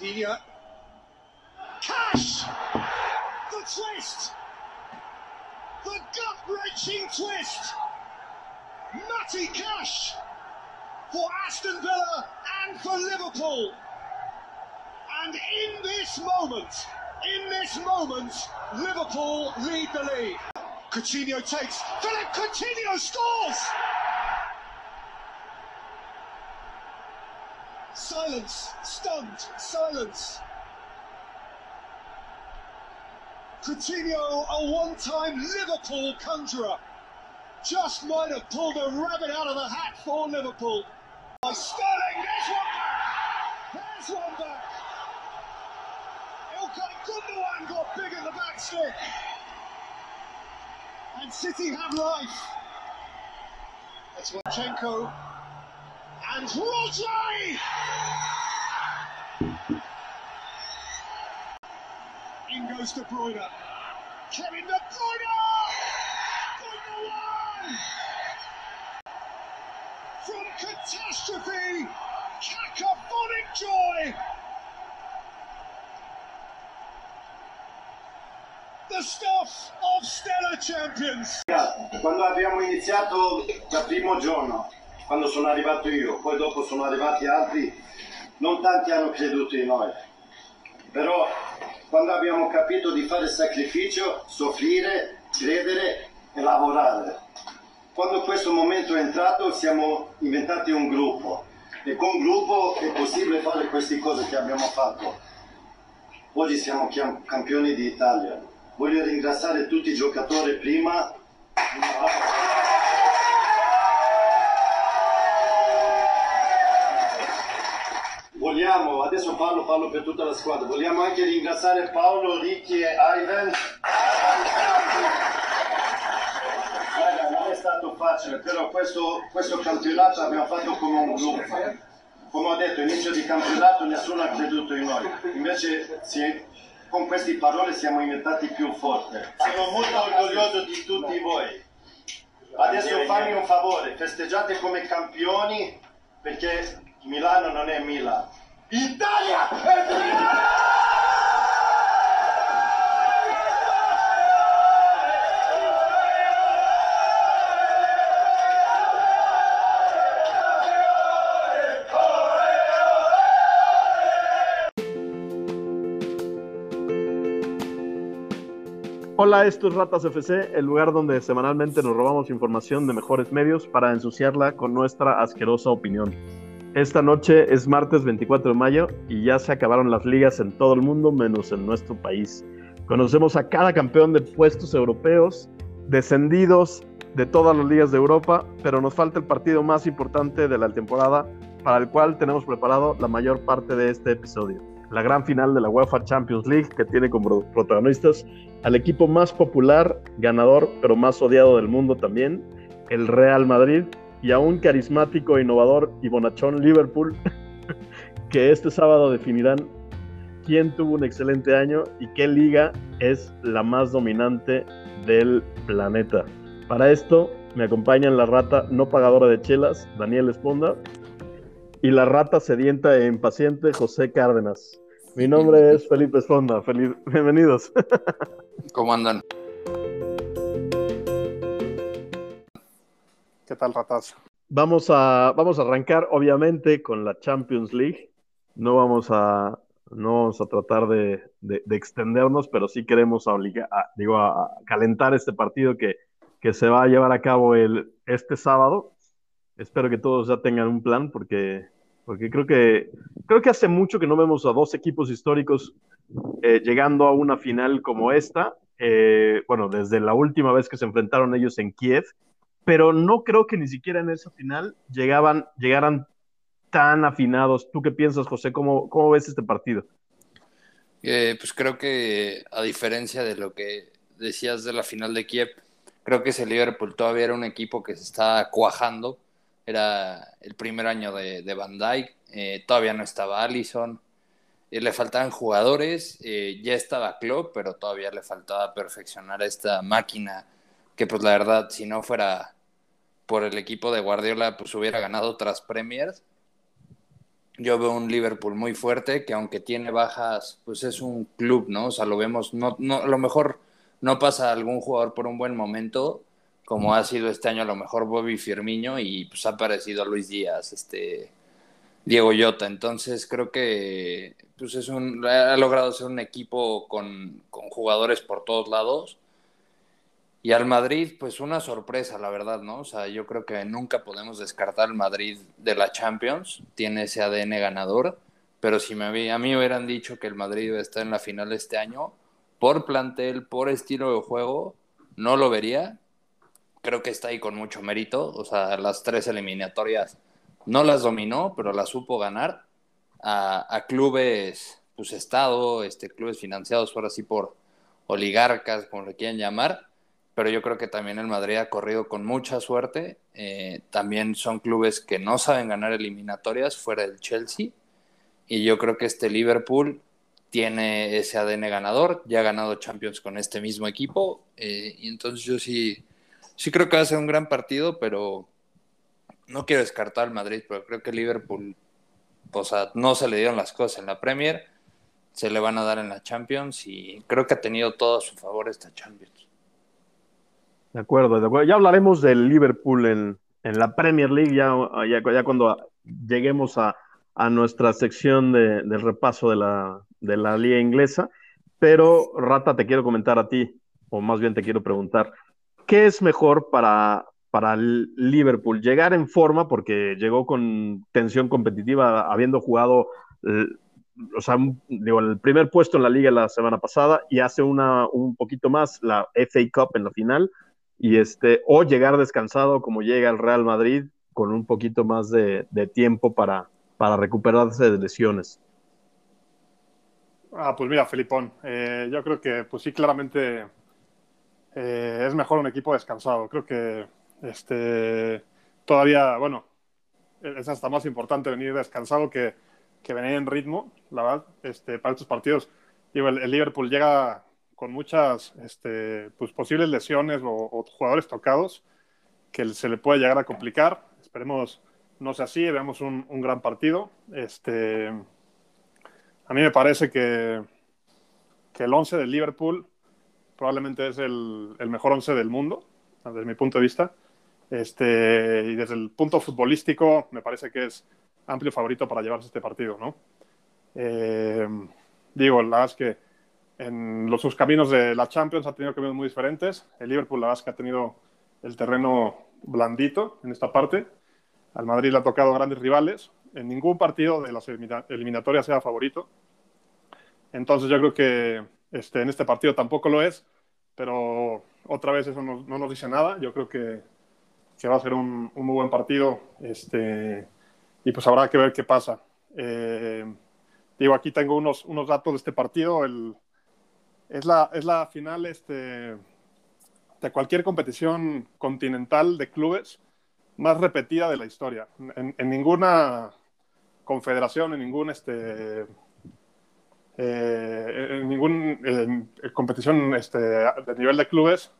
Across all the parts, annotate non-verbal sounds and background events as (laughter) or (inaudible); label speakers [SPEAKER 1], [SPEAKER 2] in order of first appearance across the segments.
[SPEAKER 1] Dinia. Cash! The twist! The gut-wrenching twist! Matty Cash for Aston Villa and for Liverpool. And in this moment, in this moment, Liverpool lead the league. Coutinho takes, Philip Coutinho scores! Silence, stunned, silence. Coutinho, a one-time Liverpool conjurer, just might have pulled a rabbit out of the hat for Liverpool. By Sterling, there's one back! There's one back! Ilkay Gundogan got big in the back stick. And City have life. That's Wachenko. And Rodri! In goes De Bruyne. Kevin De Bruyne! Gundogan! From catastrophe, cacophonic joy! The stuff of stellar champions!
[SPEAKER 2] Quando abbiamo iniziato dal primo giorno, quando sono arrivato io, poi dopo sono arrivati altri, non tanti hanno creduto in noi. Però quando abbiamo capito di fare sacrificio, soffrire, credere e lavorare. Quando questo momento è entrato siamo diventati un gruppo e con gruppo è possibile fare queste cose che abbiamo fatto. Oggi siamo campioni d'Italia. Voglio ringraziare tutti i giocatori prima. Vogliamo, adesso parlo, parlo per tutta la squadra, vogliamo anche ringraziare Paolo, Ricchi e Ivan. Raga, non è stato facile, però questo, questo campionato abbiamo fatto come un gruppo. Come ho detto, inizio di campionato nessuno ha creduto in noi, invece si- con queste parole siamo diventati più forti. Sono molto orgoglioso di tutti voi. Adesso fammi un favore, festeggiate come campioni perché Milano non è Milan. Italia Milano!
[SPEAKER 3] Hola, esto es Ratas FC, el lugar donde semanalmente nos robamos información de mejores medios para ensuciarla con nuestra asquerosa opinión. Esta noche es martes 24 de mayo y ya se acabaron las ligas en todo el mundo menos en nuestro país. Conocemos a cada campeón de puestos europeos, descendidos de todas las ligas de Europa, pero nos falta el partido más importante de la temporada para el cual tenemos preparado la mayor parte de este episodio. La gran final de la UEFA Champions League que tiene como protagonistas al equipo más popular, ganador, pero más odiado del mundo también, el Real Madrid, y a un carismático, innovador y bonachón Liverpool, (laughs) que este sábado definirán quién tuvo un excelente año y qué liga es la más dominante del planeta. Para esto me acompañan la rata no pagadora de chelas, Daniel Esponda, y la rata sedienta e impaciente, José Cárdenas. Mi nombre es Felipe Esponda. Feliz... Bienvenidos. (laughs)
[SPEAKER 4] ¿Cómo andan?
[SPEAKER 5] ¿Qué tal, ratas?
[SPEAKER 3] Vamos a, vamos a arrancar, obviamente, con la Champions League. No vamos a, no vamos a tratar de, de, de extendernos, pero sí queremos obligar, a, digo, a calentar este partido que, que se va a llevar a cabo el, este sábado. Espero que todos ya tengan un plan, porque, porque creo, que, creo que hace mucho que no vemos a dos equipos históricos eh, llegando a una final como esta. Eh, bueno, desde la última vez que se enfrentaron ellos en Kiev, pero no creo que ni siquiera en esa final llegaban, llegaran tan afinados. ¿Tú qué piensas, José? ¿Cómo, cómo ves este partido?
[SPEAKER 4] Eh, pues creo que a diferencia de lo que decías de la final de Kiev, creo que ese Liverpool todavía era un equipo que se está cuajando. Era el primer año de, Van Dijk, eh, todavía no estaba Allison, eh, le faltaban jugadores, ya estaba Klopp, pero todavía le faltaba perfeccionar esta máquina que pues la verdad, si no fuera por el equipo de Guardiola, pues hubiera ganado otras Premiers. yo veo un Liverpool muy fuerte que aunque tiene bajas, pues es un club, ¿no? O sea, lo vemos, no, no, a lo mejor no pasa algún jugador por un buen momento, como ha sido este año a lo mejor Bobby Firmino y pues ha aparecido Luis Díaz, este Diego Llota. Entonces creo que pues es un, ha logrado ser un equipo con, con jugadores por todos lados y al Madrid, pues una sorpresa, la verdad, ¿no? O sea, yo creo que nunca podemos descartar al Madrid de la Champions, tiene ese ADN ganador, pero si me, a mí me hubieran dicho que el Madrid estar en la final este año, por plantel, por estilo de juego, no lo vería. Creo que está ahí con mucho mérito, o sea, las tres eliminatorias no las dominó, pero las supo ganar a, a clubes, pues Estado, este, clubes financiados ahora sí por oligarcas, como le quieran llamar pero yo creo que también el Madrid ha corrido con mucha suerte. Eh, también son clubes que no saben ganar eliminatorias fuera del Chelsea. Y yo creo que este Liverpool tiene ese ADN ganador, ya ha ganado Champions con este mismo equipo. Eh, y entonces yo sí, sí creo que va a ser un gran partido, pero no quiero descartar al Madrid, pero creo que Liverpool, o sea, no se le dieron las cosas en la Premier, se le van a dar en la Champions y creo que ha tenido todo a su favor esta Champions.
[SPEAKER 3] De acuerdo. Ya hablaremos del Liverpool en, la Premier League, ya, ya, cuando lleguemos a, nuestra sección de, del repaso de la, de la liga inglesa. Pero, Rata, te quiero comentar a ti, o más bien te quiero preguntar, ¿qué es mejor para, para Liverpool? Llegar en forma, porque llegó con tensión competitiva, habiendo jugado eh, o sea, digo, el primer puesto en la liga la semana pasada y hace una, un poquito más la FA Cup en la final y este, o llegar descansado como llega el Real Madrid con un poquito más de, tiempo para, para recuperarse de lesiones.
[SPEAKER 5] Ah, pues mira, Felipón, eh, yo creo que pues sí, claramente eh, es mejor un equipo descansado. Creo que este, todavía, bueno, es hasta más importante venir descansado que, que venir en ritmo, la verdad, este, para estos partidos. Digo, el Liverpool llega con muchas este, pues, posibles lesiones o, jugadores tocados que se le puede llegar a complicar. Esperemos no sea así, veamos un, gran partido. Este, a mí me parece que, que el 11 del Liverpool probablemente es el, mejor 11 del mundo, desde mi punto de vista. Este, y desde el punto futbolístico, me parece que es amplio favorito para llevarse este partido, ¿no? Eh, digo, la verdad es que en los sus caminos de la Champions ha tenido caminos muy diferentes. El Liverpool, la verdad es que ha tenido el terreno blandito en esta parte. Al Madrid le ha tocado grandes rivales. En ningún partido de las eliminatorias sea favorito. Entonces yo creo que este, en este partido tampoco lo es, pero otra vez eso no, nos dice nada. Yo creo que, que va a ser un, muy buen partido este, y pues habrá que ver qué pasa. Eh, digo, aquí tengo unos, unos datos de este partido. El, es la, es la final este, de cualquier competición continental de clubes más repetida de la historia. En, ninguna confederación, en ningún este, eh, en ninguna competición este, de nivel de clubes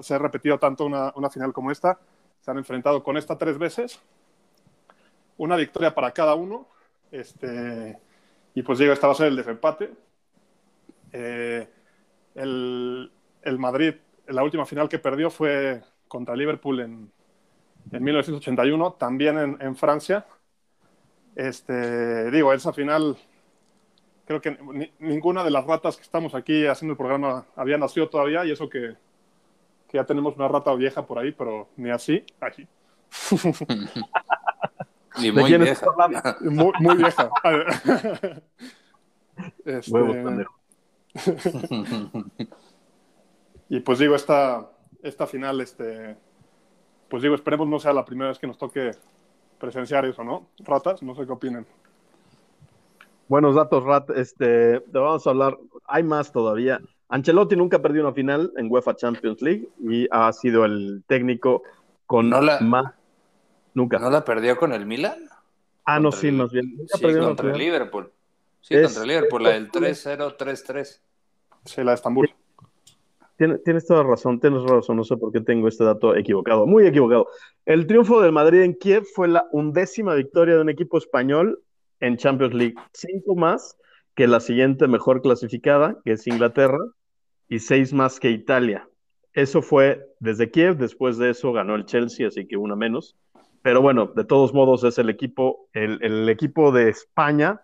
[SPEAKER 5] se ha repetido tanto una, una, final como esta. Se han enfrentado con esta tres veces. Una victoria para cada uno. Este, y pues llega, esta va a ser el desempate. Eh, el, el Madrid, la última final que perdió fue contra Liverpool en, en 1981, también en, en, Francia. Este, digo, esa final, creo que ninguna de las ratas que estamos aquí haciendo el programa había nacido todavía, y eso que, que ya tenemos una rata vieja por ahí, pero ni así, aquí. (laughs)
[SPEAKER 4] Ni muy vieja.
[SPEAKER 5] Muy, muy, vieja. (laughs) este, (laughs) y pues digo, esta, esta final, este, pues digo, esperemos no sea la primera vez que nos toque presenciar eso, ¿no? Ratas, no sé qué opinan.
[SPEAKER 3] Buenos datos, Rat. Este, te vamos a hablar, hay más todavía. Ancelotti nunca perdió una final en UEFA Champions League y ha sido el técnico con más. Nunca.
[SPEAKER 4] ¿No la perdió con el Milan?
[SPEAKER 3] Ah, no, sí, más bien.
[SPEAKER 4] sí, contra el Liverpool. Sí, contra el Liverpool, la del 3-0, 3-3.
[SPEAKER 5] Sí, la de Estambul.
[SPEAKER 3] Tienes, toda razón, tienes razón, no sé por qué tengo este dato equivocado, muy equivocado. El triunfo del Madrid en Kiev fue la undécima victoria de un equipo español en Champions League, cinco más que la siguiente mejor clasificada, que es Inglaterra, y seis más que Italia. Eso fue desde Kiev, después de eso ganó el Chelsea, así que una menos. Pero bueno, de todos modos es el equipo, el, el equipo de España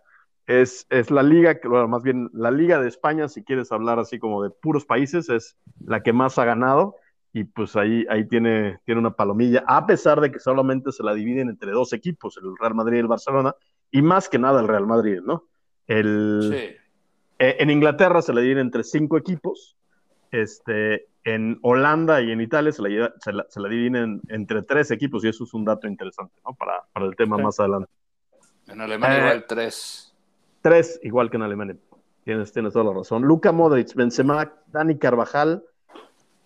[SPEAKER 3] es, es la liga, bueno, más bien la liga de España, si quieres hablar así como de puros países, es la que más ha ganado y pues ahí, ahí tiene, tiene una palomilla, a pesar de que solamente se la dividen entre dos equipos, el Real Madrid y el Barcelona, y más que nada el Real Madrid, ¿no? El,
[SPEAKER 4] Sí.
[SPEAKER 3] eh, en Inglaterra se la dividen entre cinco equipos, este, en Holanda y en Italia se la, se la, se la dividen entre tres equipos, y eso es un dato interesante, ¿no? Para, para el tema
[SPEAKER 5] Sí.
[SPEAKER 3] más adelante.
[SPEAKER 4] En Alemania
[SPEAKER 3] Eh,
[SPEAKER 4] igual tres.
[SPEAKER 3] Tres, igual que en Alemania. Tienes, tienes toda la razón. Luka Modric, Benzema, Dani Carvajal,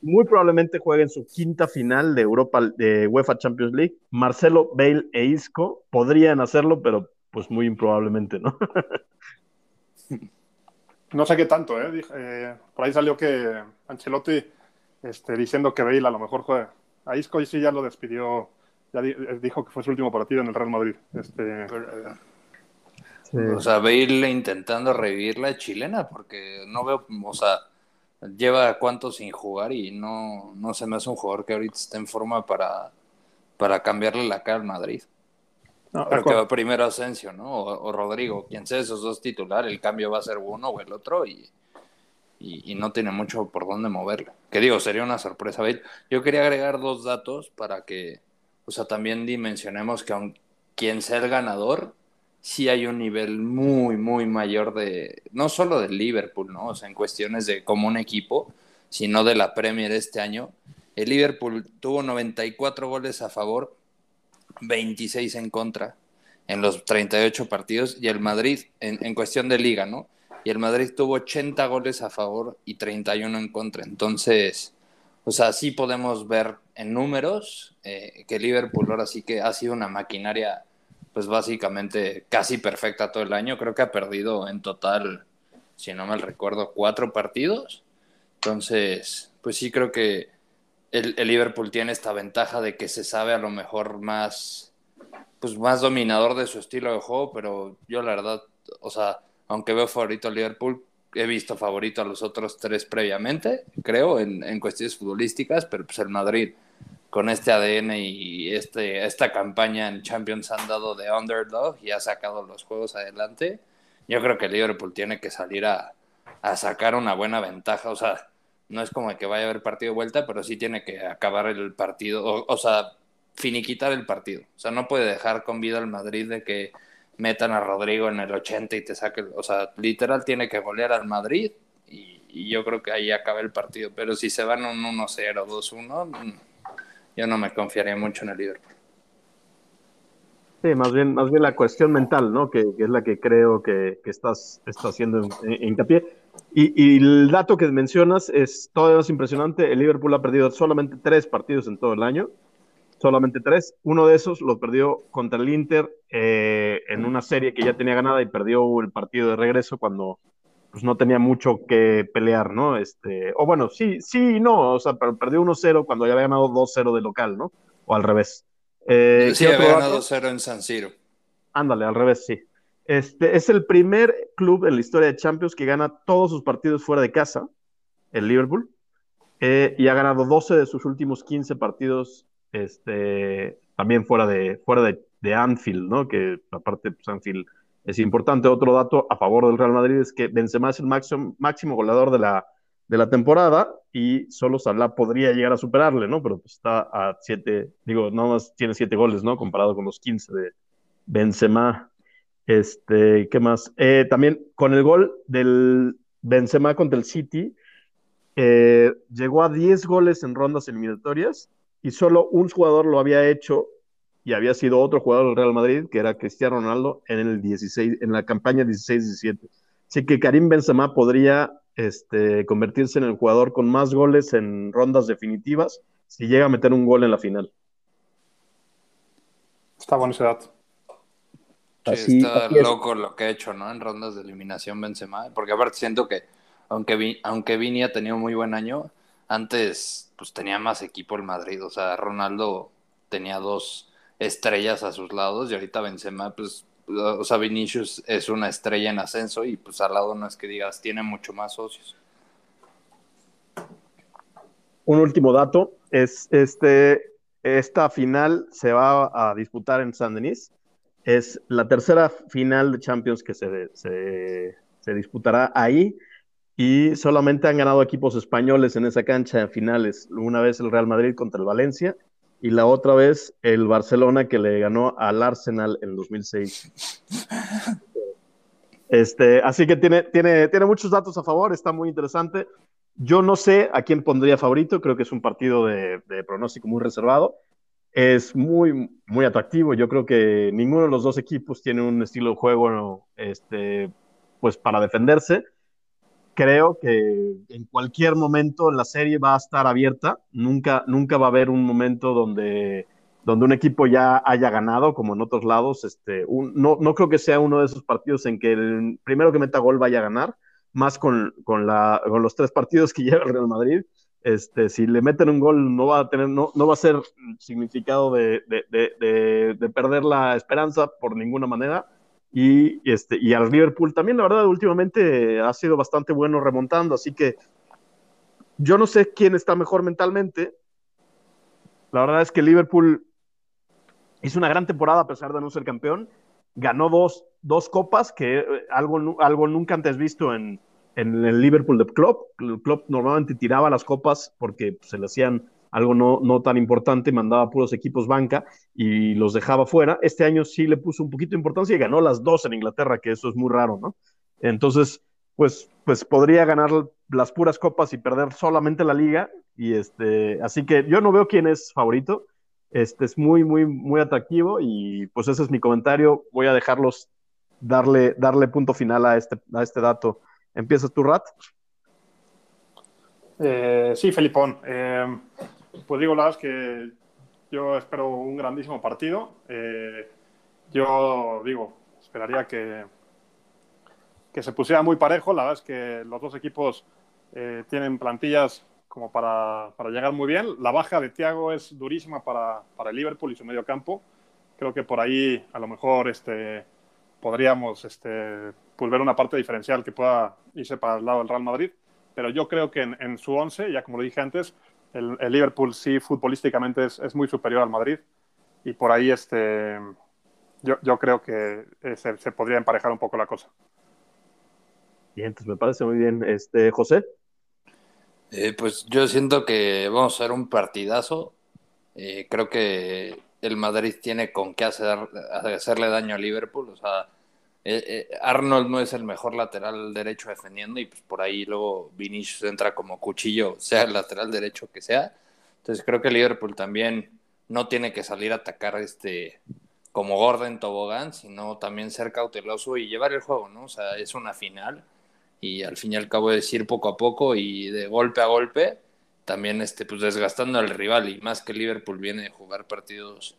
[SPEAKER 3] muy probablemente jueguen su quinta final de Europa, de UEFA Champions League. Marcelo, Bale e Isco podrían hacerlo, pero pues muy improbablemente, ¿no? (laughs)
[SPEAKER 5] No sé qué tanto, ¿eh? Dije- eh, por ahí salió que Ancelotti este, diciendo que Bale a lo mejor juega. A Isco sí ya lo despidió, ya di- eh, dijo que fue su último partido en el Real Madrid. Este,
[SPEAKER 4] Pero, O sea, Bale intentando revivir la chilena, porque no veo, o sea, lleva cuánto sin jugar y no, no se me hace un jugador que ahorita esté en forma para, para cambiarle la cara al Madrid.
[SPEAKER 5] no,
[SPEAKER 4] Creo que va primero Asensio, ¿no? O, o Rodrigo, quien sea esos dos titulares, el cambio va a ser uno o el otro y, y, y no tiene mucho por dónde moverlo. Que digo, sería una sorpresa. Yo quería agregar dos datos para que, o sea, también dimensionemos que aun quien sea el ganador, sí hay un nivel muy, muy mayor de, no solo del Liverpool, ¿no? O sea, en cuestiones de como un equipo, sino de la Premier este año. El Liverpool tuvo 94 goles a favor, 26 en contra en los 38 partidos y el Madrid, en, en cuestión de liga, ¿no? Y el Madrid tuvo 80 goles a favor y 31 en contra. Entonces, o sea, sí podemos ver en números eh, que Liverpool ahora sí que ha sido una maquinaria, pues básicamente casi perfecta todo el año. Creo que ha perdido en total, si no mal recuerdo, cuatro partidos. Entonces, pues sí creo que el, Liverpool tiene esta ventaja de que se sabe a lo mejor más, pues más dominador de su estilo de juego, pero yo la verdad, o sea, aunque veo favorito al Liverpool, he visto favorito a los otros tres previamente, creo, en, en cuestiones futbolísticas, pero pues el Madrid con este ADN y este, esta campaña en Champions han dado de underdog y ha sacado los juegos adelante. Yo creo que Liverpool tiene que salir a, a sacar una buena ventaja, o sea, no es como que vaya a haber partido de vuelta, pero sí tiene que acabar el partido, o, o sea, finiquitar el partido. O sea, no puede dejar con vida al Madrid de que metan a Rodrigo en el 80 y te saque, o sea, literal tiene que golear al Madrid y, y yo creo que ahí acaba el partido. Pero si se van un 1-0, 2-1, mm, yo no me confiaría mucho en el Liverpool.
[SPEAKER 3] Sí, más bien, más bien la cuestión mental, ¿no? Que, que es la que creo que, que estás, estás haciendo en- en- hincapié. Y, y el dato que mencionas es todavía más impresionante. El Liverpool ha perdido solamente tres partidos en todo el año. Solamente tres. Uno de esos lo perdió contra el Inter eh, en una serie que ya tenía ganada y perdió el partido de regreso cuando pues, no tenía mucho que pelear, ¿no? Este, o bueno, sí, sí y no. O sea, pero perdió 1-0 cuando ya había ganado 2-0 de local, ¿no? O al revés. Eh,
[SPEAKER 4] sí,
[SPEAKER 3] ¿qué otro
[SPEAKER 4] había ganado 0 en San Siro.
[SPEAKER 3] Ándale, al revés, sí. Este es el primer club en la historia de Champions que gana todos sus partidos fuera de casa, el Liverpool, eh, y ha ganado 12 de sus últimos 15 partidos este, también fuera de, fuera de, de Anfield, ¿no? Que aparte, pues Anfield es importante. Otro dato a favor del Real Madrid es que Benzema es el máximo, máximo goleador de la, de la temporada y solo Salah podría llegar a superarle, ¿no? Pero pues está a 7, digo, nada más tiene 7 goles, ¿no? Comparado con los 15 de Benzema. Este, ¿qué más? Eh, también con el gol del Benzema contra el City, eh, llegó a 10 goles en rondas eliminatorias y solo un jugador lo había hecho y había sido otro jugador del Real Madrid, que era Cristiano Ronaldo, en el 16, en la campaña 16-17. Así que Karim Benzema podría este, convertirse en el jugador con más goles en rondas definitivas si llega a meter un gol en la final.
[SPEAKER 5] Está bueno ese dato.
[SPEAKER 4] Sí,
[SPEAKER 3] Así-
[SPEAKER 4] está
[SPEAKER 3] así es.
[SPEAKER 4] loco lo que ha hecho, ¿no? En rondas de eliminación Benzema. Porque aparte siento que, aunque, Vi- aunque Vini ha tenido muy buen año, antes pues tenía más equipo el Madrid. O sea, Ronaldo tenía dos estrellas a sus lados y ahorita Benzema pues o sea, Vinicius es una estrella en ascenso y pues al lado no es que digas, tiene mucho más socios.
[SPEAKER 3] Un último dato es este, esta final se va a disputar en San Denis. Es la tercera final de Champions que se, se, disputará ahí y solamente han ganado equipos españoles en esa cancha en finales. Una vez el Real Madrid contra el Valencia y la otra vez el Barcelona que le ganó al Arsenal en 2006. Este, así que tiene, tiene, tiene muchos datos a favor, está muy interesante. Yo no sé a quién pondría favorito, creo que es un partido de, de pronóstico muy reservado. Es muy, muy atractivo. Yo creo que ninguno de los dos equipos tiene un estilo de juego este, pues para defenderse creo que en cualquier momento la serie va a estar abierta. Nunca, nunca va a haber un momento donde, donde un equipo ya haya ganado, como en otros lados. Este, no, no creo que sea uno de esos partidos en que el primero que meta gol vaya a ganar, más con, con, la, con los tres partidos que (laughs) lleva el Real Madrid. Este, si le meten un gol no va a tener, no, no va a ser significado de, de, de perder la esperanza por ninguna manera y, este, y al Liverpool también, la verdad, últimamente ha sido bastante bueno remontando, así que yo no sé quién está mejor mentalmente. La verdad es que Liverpool hizo una gran temporada a pesar de no ser campeón. Ganó dos, dos copas, que eh, algo, algo nunca antes visto en, en el Liverpool de Club. El club normalmente tiraba las copas porque se le hacían algo no, no tan importante, mandaba puros equipos banca y los dejaba fuera. Este año sí le puso un poquito de importancia y ganó las dos en Inglaterra, que eso es muy raro, ¿no? Entonces, pues, pues podría ganar las puras copas y perder solamente la liga. Y este, así que yo no veo quién es favorito. Este es muy, muy, muy atractivo y pues ese es mi comentario. Voy a dejarlos darle, darle punto final a este, a este dato. ¿Empiezas tu Rat?
[SPEAKER 5] Eh, sí, Felipón. Eh, pues digo, la verdad es que yo espero un grandísimo partido. Eh, yo digo, esperaría que, que se pusiera muy parejo. La verdad es que los dos equipos eh, tienen plantillas como para, para, llegar muy bien. La baja de Thiago es durísima para, para, el Liverpool y su medio campo. Creo que por ahí a lo mejor este, podríamos este, pues ver una parte diferencial que pueda irse para el lado del Real Madrid. Pero yo creo que en, en su once, ya como lo dije antes, el, el Liverpool sí futbolísticamente es, es, muy superior al Madrid y por ahí este, yo, yo creo que eh, se, se, podría emparejar un poco la cosa.
[SPEAKER 3] Bien, pues me parece muy bien. Este, José.
[SPEAKER 4] Eh, pues yo siento que vamos a hacer un partidazo. Eh, creo que el Madrid tiene con qué hacer, hacerle daño a Liverpool. O sea, eh, eh, Arnold no es el mejor lateral derecho defendiendo y pues por ahí luego Vinicius entra como cuchillo, sea el lateral derecho que sea. Entonces creo que Liverpool también no tiene que salir a atacar este como Gordon Tobogán, sino también ser cauteloso y llevar el juego, ¿no? O sea, es una final y al fin y al cabo es ir poco a poco y de golpe a golpe, también este, pues desgastando al rival y más que Liverpool viene de jugar partidos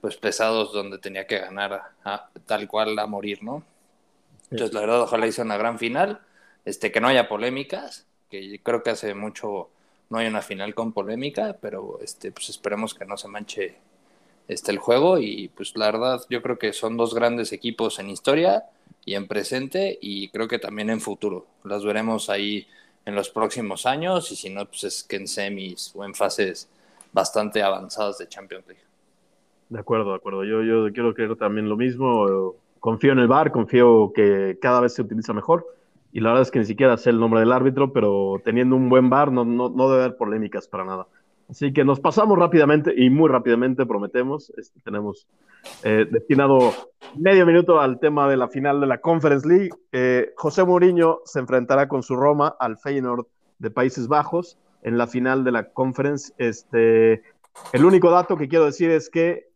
[SPEAKER 4] pues pesados donde tenía que ganar a, a, tal cual a morir, ¿no? Entonces, la verdad, ojalá hice una gran final, este, que no haya polémicas, que creo que hace mucho no hay una final con polémica, pero este, pues esperemos que no se manche este, el juego y pues la verdad yo creo que son dos grandes equipos en historia y en presente y creo que también en futuro. Las veremos ahí en los próximos años y si no, pues es que en semis o en fases bastante avanzadas de Champions League.
[SPEAKER 3] De acuerdo, de acuerdo. Yo, yo quiero creer también lo mismo. Confío en el VAR, confío que cada vez se utiliza mejor. Y la verdad es que ni siquiera sé el nombre del árbitro, pero teniendo un buen VAR no, no, no debe haber polémicas para nada. Así que nos pasamos rápidamente y muy rápidamente, prometemos. Este, tenemos eh, destinado medio minuto al tema de la final de la Conference League. Eh, José Mourinho se enfrentará con su Roma al Feyenoord de Países Bajos en la final de la Conference. Este, el único dato que quiero decir es que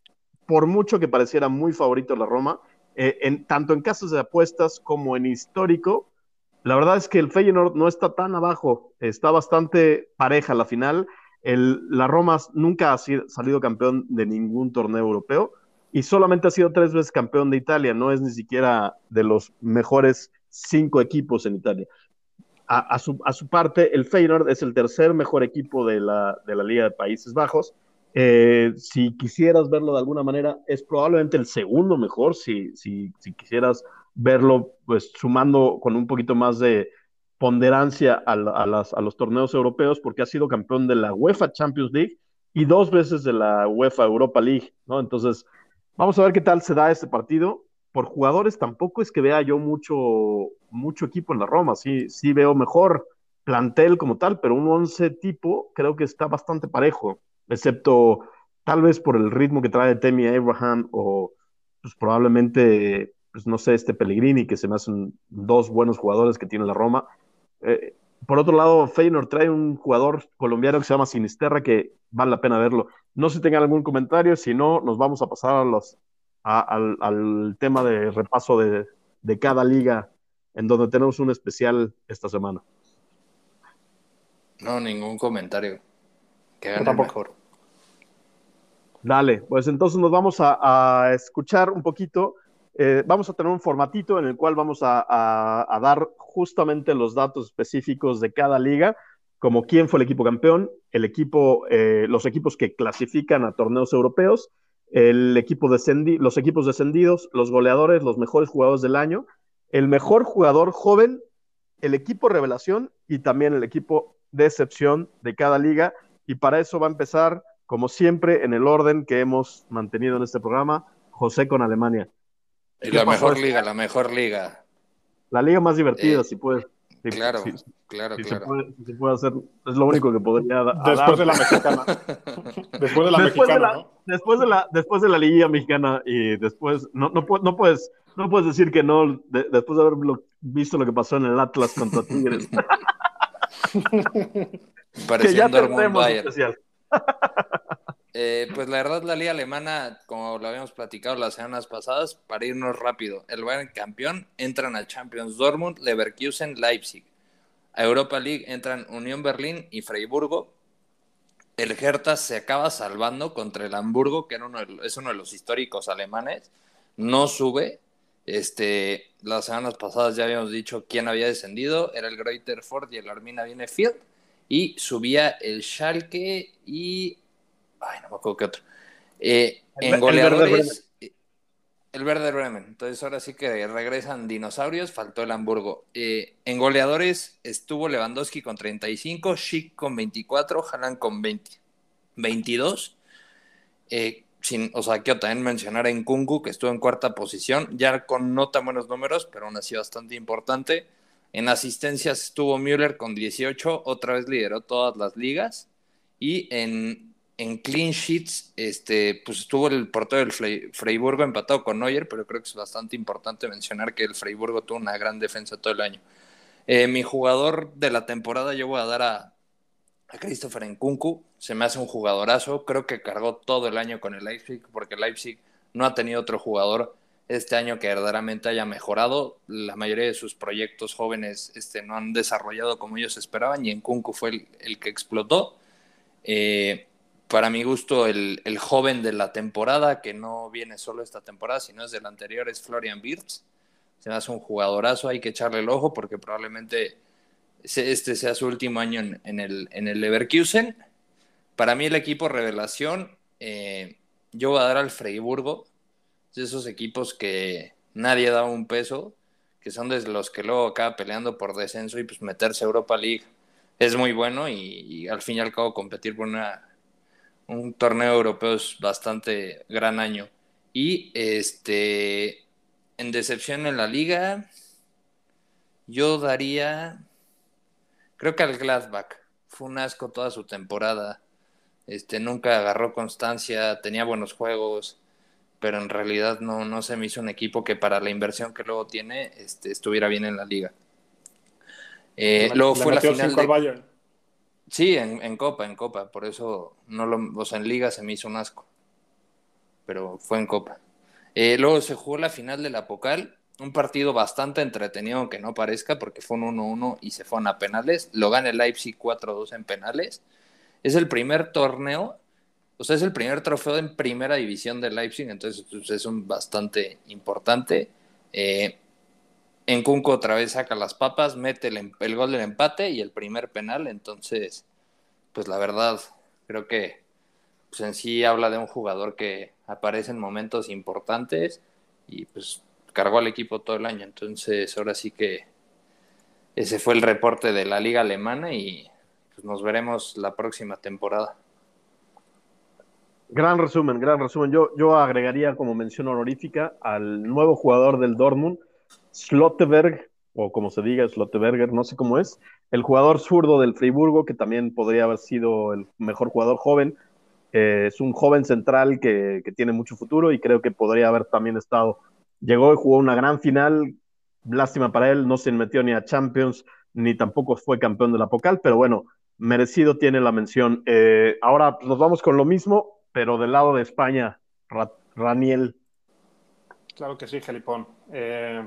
[SPEAKER 3] por mucho que pareciera muy favorito la Roma, eh, en, tanto en casos de apuestas como en histórico, la verdad es que el Feyenoord no está tan abajo, está bastante pareja la final. El, la Roma nunca ha salido campeón de ningún torneo europeo y solamente ha sido tres veces campeón de Italia, no es ni siquiera de los mejores cinco equipos en Italia. A, su, parte, el Feyenoord es el tercer mejor equipo de la Liga de Países Bajos Eh, si quisieras verlo de alguna manera, es probablemente el segundo mejor, si, si, si quisieras verlo, pues sumando con un poquito más de ponderancia a, los torneos europeos, porque ha sido campeón de la UEFA Champions League y dos veces de la UEFA Europa League, ¿no? Entonces, vamos a ver qué tal se da este partido. Por jugadores tampoco es que vea yo mucho, mucho equipo en la Roma, sí, sí veo mejor plantel como tal, pero un once tipo creo que está bastante parejo, excepto tal vez por el ritmo que trae Temi Abraham o pues probablemente, pues no sé, este Pellegrini, que se me hacen dos buenos jugadores que tiene la Roma. Eh, por otro lado, Feyenoord trae un jugador colombiano que se llama Sinisterra que vale la pena verlo. No sé si tengan algún comentario, si no, nos vamos a pasar a los, al, tema de repaso de cada liga en donde tenemos un especial esta semana.
[SPEAKER 4] No, ningún comentario. Que gane mejor.
[SPEAKER 3] Dale, pues entonces nos vamos a, a escuchar un poquito. Eh, vamos a tener un formatito en el cual vamos a, a, a, dar justamente los datos específicos de cada liga, como quién fue el equipo campeón, el equipo, eh, los equipos que clasifican a torneos europeos, el equipo descendi los equipos descendidos, los goleadores, los mejores jugadores del año, el mejor jugador joven, el equipo revelación y también el equipo de excepción de cada liga. Y para eso va a empezar, como siempre, en el orden que hemos mantenido en este programa, José con Alemania.
[SPEAKER 4] Y la mejor liga, la mejor liga.
[SPEAKER 3] La liga más divertida, eh, si puedes.
[SPEAKER 4] Sí, claro, sí, claro,
[SPEAKER 3] si
[SPEAKER 4] claro.
[SPEAKER 3] Se puede, si se puede hacer, es lo único que podría dar.
[SPEAKER 5] Después de la (laughs) mexicana. después de la
[SPEAKER 3] después
[SPEAKER 5] mexicana,
[SPEAKER 3] de la,
[SPEAKER 5] ¿no?
[SPEAKER 3] Después de la, después de la liga mexicana y después, no, no, no puedes, no puedes decir que no, de, después de haber lo, visto lo que pasó en el Atlas contra (laughs) Tigres. Ya tenemos especial. (laughs)
[SPEAKER 4] Eh, pues la verdad, la liga alemana, como lo habíamos platicado las semanas pasadas, para irnos rápido, el Bayern campeón, entran al Champions Dortmund, Leverkusen, Leipzig. A Europa League entran Unión Berlín y Freiburgo. El Hertha se acaba salvando contra el Hamburgo, que era uno de, es uno de los históricos alemanes. No sube. Este, las semanas pasadas ya habíamos dicho quién había descendido. Era el Greuther Ford y el Armina Bielefeld. Y subía el Schalke y Ay, no me acuerdo qué otro. Eh, en
[SPEAKER 3] el
[SPEAKER 4] goleadores, el Verde Bremen. Entonces ahora sí que regresan dinosaurios, faltó el Hamburgo. Eh, en goleadores estuvo Lewandowski con 35, Schick con 24, Haaland con 20, 22. Eh, sin, o sea, quiero también mencionar en Kungu, que estuvo en cuarta posición, ya con no tan buenos números, pero aún así bastante importante. En asistencias estuvo Müller con 18, otra vez lideró todas las ligas. Y en en clean sheets, este, pues estuvo el portero del Freiburgo empatado con Neuer, pero creo que es bastante importante mencionar que el Freiburgo tuvo una gran defensa todo el año. Eh, mi jugador de la temporada yo voy a dar a, a Christopher Nkunku, se me hace un jugadorazo, creo que cargó todo el año con el Leipzig, porque Leipzig no ha tenido otro jugador este año que verdaderamente haya mejorado. La mayoría de sus proyectos jóvenes este, no han desarrollado como ellos esperaban y Nkunku fue el, el que explotó. Eh, para mi gusto, el, el, joven de la temporada, que no viene solo esta temporada, sino es del anterior, es Florian Wirtz. Se me hace un jugadorazo, hay que echarle el ojo porque probablemente este sea su último año en, el, en el Leverkusen. Para mí el equipo revelación, eh, yo voy a dar al Freiburgo, de esos equipos que nadie da un peso, que son de los que luego acaba peleando por descenso y pues meterse a Europa League es muy bueno y, y al fin y al cabo competir por una un torneo europeo es bastante gran año. Y este, en decepción en la liga, yo daría, creo que al Gladbach. Fue un asco toda su temporada. Este, nunca agarró constancia, tenía buenos juegos, pero en realidad no, no se me hizo un equipo que para la inversión que luego tiene este, estuviera bien en la liga. Eh, luego
[SPEAKER 5] le
[SPEAKER 4] fue la final de,
[SPEAKER 5] Bayern.
[SPEAKER 4] Sí, en, en Copa, en Copa, por eso no lo, o sea, en Liga se me hizo un asco, pero fue en Copa. Eh, luego se jugó la final de la Pocal, un partido bastante entretenido, aunque no parezca, porque fue un 1-1 y se fueron a penales. Lo gana el Leipzig 4-2 en penales. Es el primer torneo, o sea, es el primer trofeo en primera división de Leipzig, entonces pues, es un bastante importante. Eh, en Kunko otra vez saca las papas, mete el, em- el gol del empate y el primer penal. Entonces, pues la verdad, creo que pues en sí habla de un jugador que aparece en momentos importantes y pues cargó al equipo todo el año. Entonces, ahora sí que ese fue el reporte de la liga alemana y pues, nos veremos la próxima temporada.
[SPEAKER 3] Gran resumen, gran resumen. Yo, yo agregaría como mención honorífica al nuevo jugador del Dortmund, Slotterberg, o como se diga, Slotterberger, no sé cómo es, el jugador zurdo del Freiburgo, que también podría haber sido el mejor jugador joven. Eh, es un joven central que, tiene mucho futuro y creo que podría haber también estado. Llegó y jugó una gran final. Lástima para él, no se metió ni a Champions, ni tampoco fue campeón de la Pocal, pero bueno, merecido tiene la mención. Eh, ahora nos vamos con lo mismo pero del lado de España, Raniel.
[SPEAKER 5] Claro que sí, Gelipón. Eh,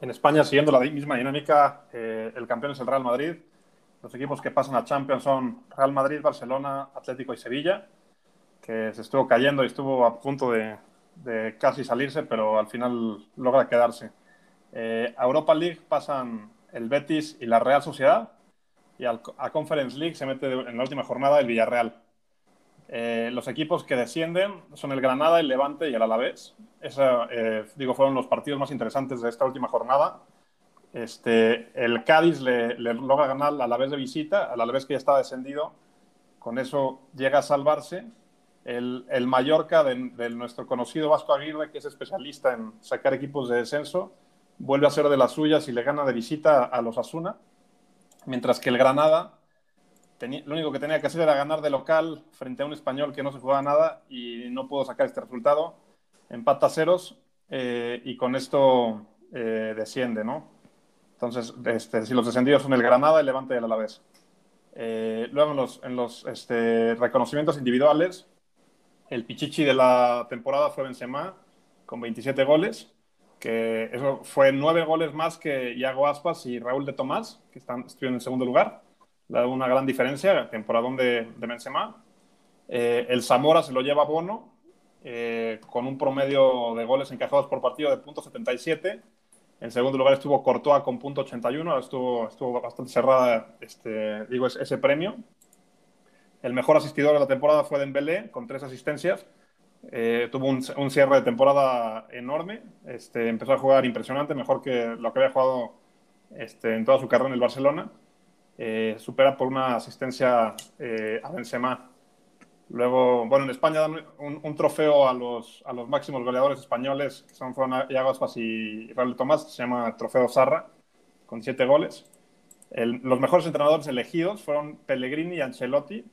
[SPEAKER 5] en España, siguiendo la misma dinámica, eh, el campeón es el Real Madrid. Los equipos que pasan a Champions son Real Madrid, Barcelona, Atlético y Sevilla, que se estuvo cayendo y estuvo a punto de, casi salirse, pero al final logra quedarse. Eh, a Europa League pasan el Betis y la Real Sociedad, y a Conference League se mete en la última jornada el Villarreal. Eh, los equipos que descienden son el Granada, el Levante y el Alavés. Esa, eh, digo, fueron los partidos más interesantes de esta última jornada. Este, el Cádiz le, logra ganar al Alavés de visita, al Alavés que ya estaba descendido. Con eso llega a salvarse. El, el Mallorca de, nuestro conocido Vasco Aguirre, que es especialista en sacar equipos de descenso, vuelve a ser de las suyas y le gana de visita a los Asuna. Mientras que el Granada lo único que tenía que hacer era ganar de local frente a un español que no se jugaba nada y no pudo sacar este resultado. Empata ceros eh, y con esto eh, desciende, ¿no? Entonces, este, si los descendidos son el Granada, el Levante y el Alavés. Eh, luego en los, en los este, reconocimientos individuales, el Pichichi de la temporada fue Benzema con 27 goles, que eso fue nueve goles más que Iago Aspas y Raúl de Tomás, que están, estuvieron en segundo lugar una gran diferencia, temporadón de, de Benzema. Eh, el Zamora se lo lleva Bono, eh, con un promedio de goles encajados por partido de .77. En segundo lugar estuvo Courtois con .81, estuvo, estuvo bastante cerrada este, digo, ese premio. El mejor asistidor de la temporada fue Dembélé, con tres asistencias. Eh, tuvo un, un, cierre de temporada enorme. Este, empezó a jugar impresionante, mejor que lo que había jugado este, en toda su carrera en el Barcelona. Eh, supera por una asistencia eh, a Benzema. Luego, bueno, en España dan un, trofeo a los, a los máximos goleadores españoles, que son fueron Iago Aspas y Raúl Tomás, se llama Trofeo Zarra, con siete goles. los mejores entrenadores elegidos fueron Pellegrini y Ancelotti.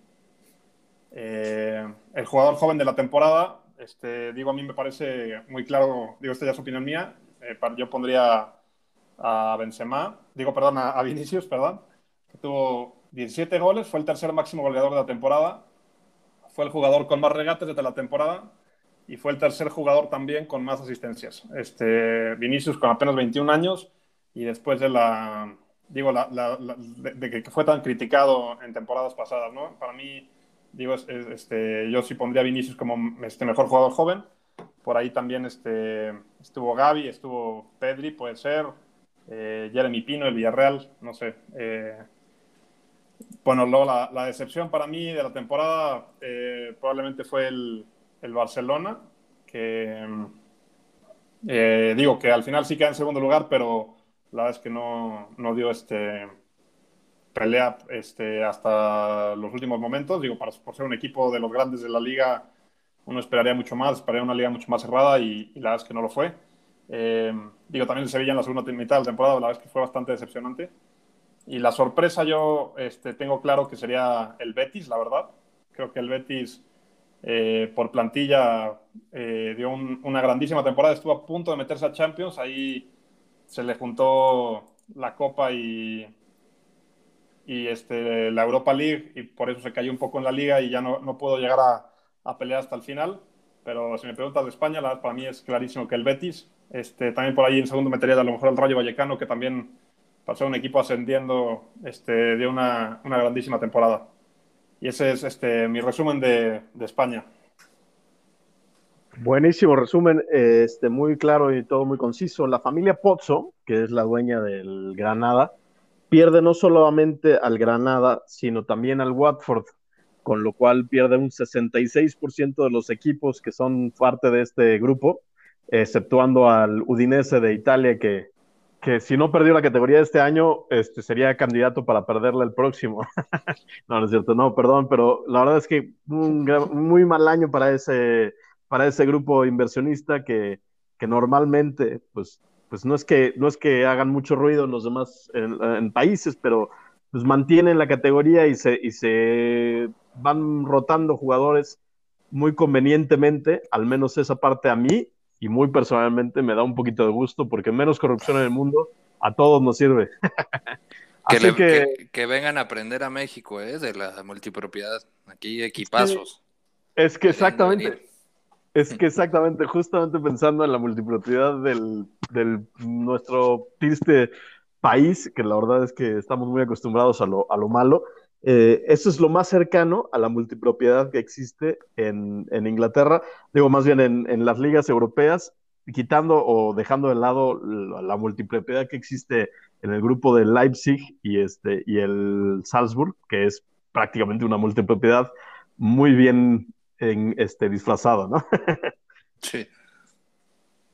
[SPEAKER 5] Eh, el jugador joven de la temporada, este, digo, a mí me parece muy claro, digo, esta ya es opinión mía, yo pondría a Benzema, digo, perdón, a Vinicius, perdón tuvo 17 goles, fue el tercer máximo goleador de la temporada, fue el jugador con más regates de la temporada y fue el tercer jugador también con más asistencias. Este, Vinicius con apenas 21 años y después de la, digo, de, que fue tan criticado en temporadas pasadas, ¿no? Para mí, digo, este, yo sí pondría a Vinicius como este mejor jugador joven. Por ahí también este, estuvo Gaby, estuvo Pedri, puede ser, eh, Jeremy Pino, el Villarreal, no sé. Eh, bueno, luego la, decepción para mí de la temporada eh, probablemente fue el, Barcelona, que eh, digo que al final sí queda en segundo lugar, pero la verdad es que no, no dio este pelea este, hasta los últimos momentos. Digo, para, por ser un equipo de los grandes de la liga, uno esperaría mucho más, esperaría una liga mucho más cerrada y, la verdad es que no lo fue. Eh, digo, también el Sevilla en la segunda mitad de la temporada, la verdad es que fue bastante decepcionante. Y la sorpresa yo este, tengo claro que sería el Betis, la verdad. Creo que el Betis eh, por plantilla eh, dio una grandísima temporada, estuvo a punto de meterse a Champions, ahí se le juntó la Copa y, y este, la Europa League y por eso se cayó un poco en la liga y ya no, no pudo llegar a, a, pelear hasta el final. Pero si me preguntas de España, la, para mí es clarísimo que el Betis. Este, también por ahí en segundo metería a lo mejor el Rayo Vallecano, que también pasó un equipo ascendiendo este, de una, una, grandísima temporada. Y ese es este, mi resumen de, de España.
[SPEAKER 3] Buenísimo resumen, este, muy claro y todo muy conciso. La familia Pozzo, que es la dueña del Granada, pierde no solamente al Granada, sino también al Watford. con lo cual pierde un 66% de los equipos que son parte de este grupo, exceptuando al Udinese de Italia, que, que si no perdió la categoría este año, este, sería candidato para perderla el próximo. (laughs) no, no es cierto, no, perdón, pero la verdad es que un muy mal año para ese, para ese grupo inversionista que, que normalmente, pues, pues no es que no es que hagan mucho ruido en los demás en, países, pero pues mantienen la categoría y se, y se van rotando jugadores muy convenientemente, al menos esa parte a mí y muy personalmente me da un poquito de gusto porque menos corrupción en el mundo a todos nos sirve. (laughs) (laughs)
[SPEAKER 4] que, que... vengan a aprender a México, ¿eh? De la multipropiedad. Aquí equipazos.
[SPEAKER 3] Es que, exactamente. Es que exactamente, justamente pensando en la multipropiedad del, nuestro triste país, que la verdad es que estamos muy acostumbrados a lo, a lo malo, eh, eso es lo más cercano a la multipropiedad que existe en, Inglaterra, digo más bien en, las ligas europeas, quitando o dejando de lado la, la, multipropiedad que existe en el grupo de Leipzig y, este, y el Salzburg, que es prácticamente una multipropiedad muy bien en, este, disfrazada, ¿no? (laughs)
[SPEAKER 4] sí.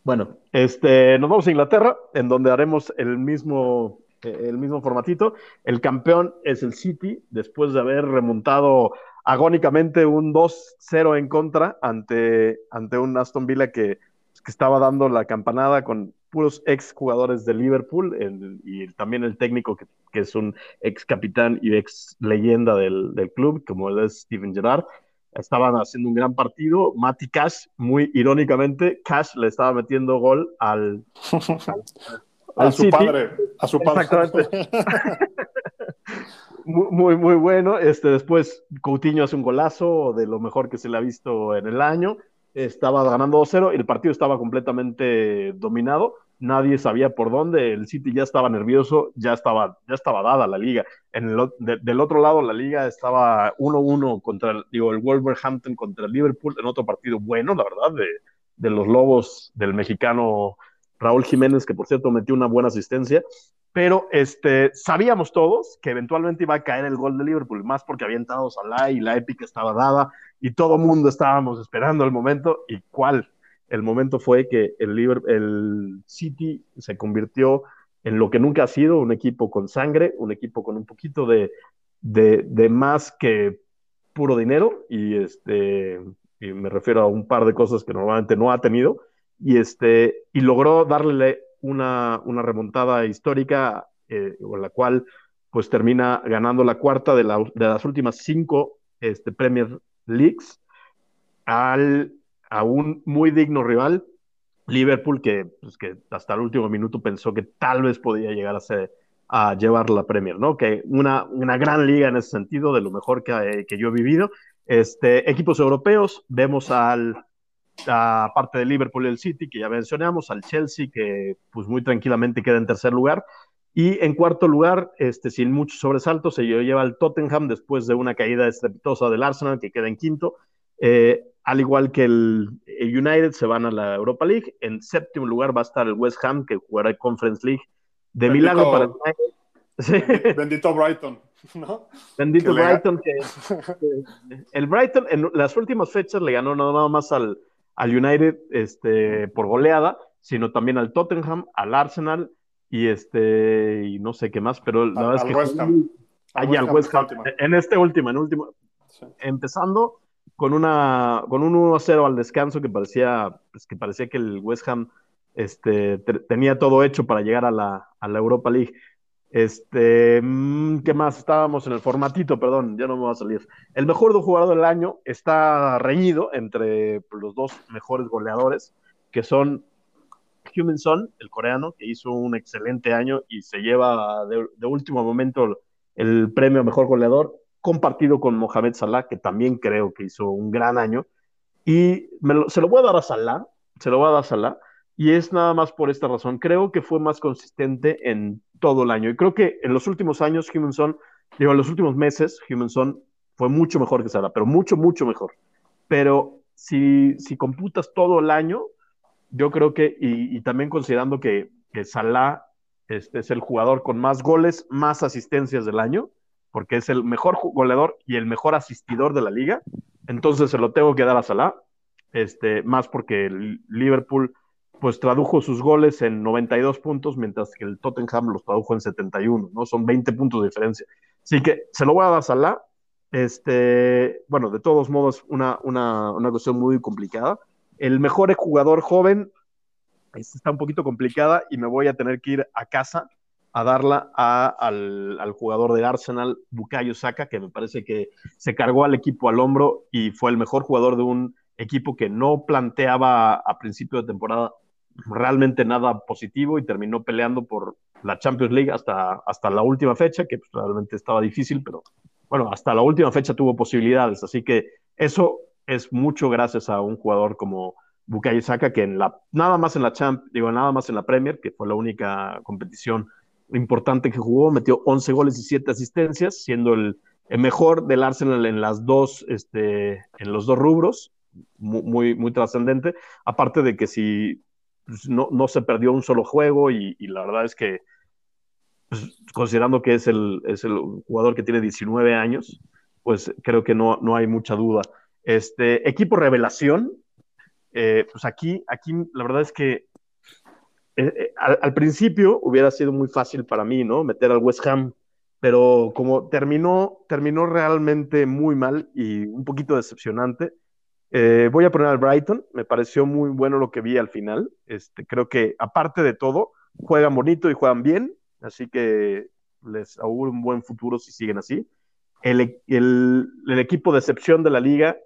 [SPEAKER 3] Bueno, este, nos vamos a Inglaterra, en donde haremos el mismo el mismo formatito. El campeón es el City, después de haber remontado agónicamente un 2-0 en contra ante, ante un Aston Villa que, que, estaba dando la campanada con puros ex jugadores de Liverpool y también el técnico que, que, es un ex capitán y ex leyenda del, del club, como él es Steven Gerrard. Estaban haciendo un gran partido. Mati Cash, muy irónicamente, Cash le estaba metiendo gol al, al
[SPEAKER 5] a su padre, a su padre.
[SPEAKER 3] Exactamente. (laughs) muy, muy bueno. Este, después Coutinho hace un golazo de lo mejor que se le ha visto en el año. Estaba ganando 2-0 y el partido estaba completamente dominado. Nadie sabía por dónde. El City ya estaba nervioso, ya estaba, ya estaba dada la liga. En el, del otro lado, la liga estaba 1-1 contra el, digo, el Wolverhampton contra el Liverpool en otro partido bueno, la verdad, de, de los Lobos del mexicano Raúl Jiménez, que por cierto metió una buena asistencia, pero este, sabíamos todos que eventualmente iba a caer el gol de Liverpool, más porque había entrado Salah y la épica estaba dada y todo mundo estábamos esperando el momento. ¿Y cuál? El momento fue que el, City se convirtió en lo que nunca ha sido, un equipo con sangre, un equipo con un poquito de, más que puro dinero, y, este, y me refiero a un par de cosas que normalmente no ha tenido, y, este, y logró darle una, remontada histórica, eh, con la cual pues termina ganando la cuarta de las últimas cinco este, Premier Leagues al, a un muy digno rival, Liverpool, que, pues, que hasta el último minuto pensó que tal vez podía llegar a, ser, a llevar la Premier, ¿no? Que una, una gran liga en ese sentido, de lo mejor que, que yo he vivido. Este, equipos europeos, vemos al, aparte de Liverpool y el City, que ya mencionamos, al Chelsea, que pues muy tranquilamente queda en tercer lugar. Y en cuarto lugar, este, sin muchos sobresaltos, se lleva al Tottenham después de una caída estrepitosa del Arsenal, que queda en quinto. Eh, al igual que el, United, se van a la Europa League. En séptimo lugar va a estar el West Ham, que jugará Conference League. De milagro para el
[SPEAKER 5] United. (laughs) Bendito Brighton. ¿no?
[SPEAKER 3] Bendito Brighton. Que, el Brighton en las últimas fechas le ganó nada más al, al United este, por goleada, sino también al Tottenham, al Arsenal y este y no sé qué más, pero la verdad es que
[SPEAKER 5] West Ham.
[SPEAKER 3] al West Ham, en este último, en último, empezando con una con un 1-0 al descanso que parecía pues, que parecía que el West Ham este, tenía todo hecho para llegar a la, a la Europa League. Este, mm, ¿qué más? Estábamos en el formatito, perdón, ya no me va a salir. El mejor jugador del año está reñido entre los dos mejores goleadores, que son Human Son, el coreano, que hizo un excelente año y se lleva de, último momento el premio a mejor goleador, compartido con Mohamed Salah, que también creo que hizo un gran año. Y se lo voy a dar a Salah, se lo voy a dar a Salah, y es nada más por esta razón. Creo que fue más consistente en todo el año. Y creo que en los últimos años, Humanson, digo, en los últimos meses, Humanson fue mucho mejor que Salah, pero mucho, mucho mejor. Pero si, si computas todo el año, yo creo que, y, también considerando que, Salah este, es el jugador con más goles, más asistencias del año, porque es el mejor goleador y el mejor asistidor de la liga. Entonces se lo tengo que dar a Salah, este, más porque el Liverpool pues tradujo sus goles en 92 puntos, mientras que el Tottenham los tradujo en 71, ¿no? Son 20 puntos de diferencia. Así que se lo voy a dar a Salah. Este, bueno, de todos modos, una, una, una cuestión muy complicada. El mejor jugador joven está un poquito complicada y me voy a tener que ir a casa a darla al, jugador de Arsenal, Bukayo Saka, que me parece que se cargó al equipo al hombro y fue el mejor jugador de un equipo que no planteaba a principio de temporada realmente nada positivo y terminó peleando por la Champions League hasta, hasta la última fecha, que pues, realmente estaba difícil, pero bueno, hasta la última fecha tuvo posibilidades, así que eso es mucho gracias a un jugador como Bukayo Saka, que en la, nada más en la Champ, digo, nada más en la Premier, que fue la única competición importante que jugó, metió 11 goles y 7 asistencias, siendo el, mejor del Arsenal en las dos, este, en los dos rubros, muy, muy, trascendente, aparte de que si pues, no, no, se perdió un solo juego y, la verdad es que, pues, considerando que es el, es el jugador que tiene 19 años, pues creo que no, no hay mucha duda. Este equipo revelación, eh, pues aquí, aquí la verdad es que eh, eh, al, principio hubiera sido muy fácil para mí, ¿no? Meter al West Ham, pero como terminó, terminó realmente muy mal y un poquito decepcionante, voy a poner al Brighton, me pareció muy bueno lo que vi al final, este, creo que aparte de todo, juegan bonito y juegan bien, así que les auguro un buen futuro si siguen así. El, el equipo de excepción de la liga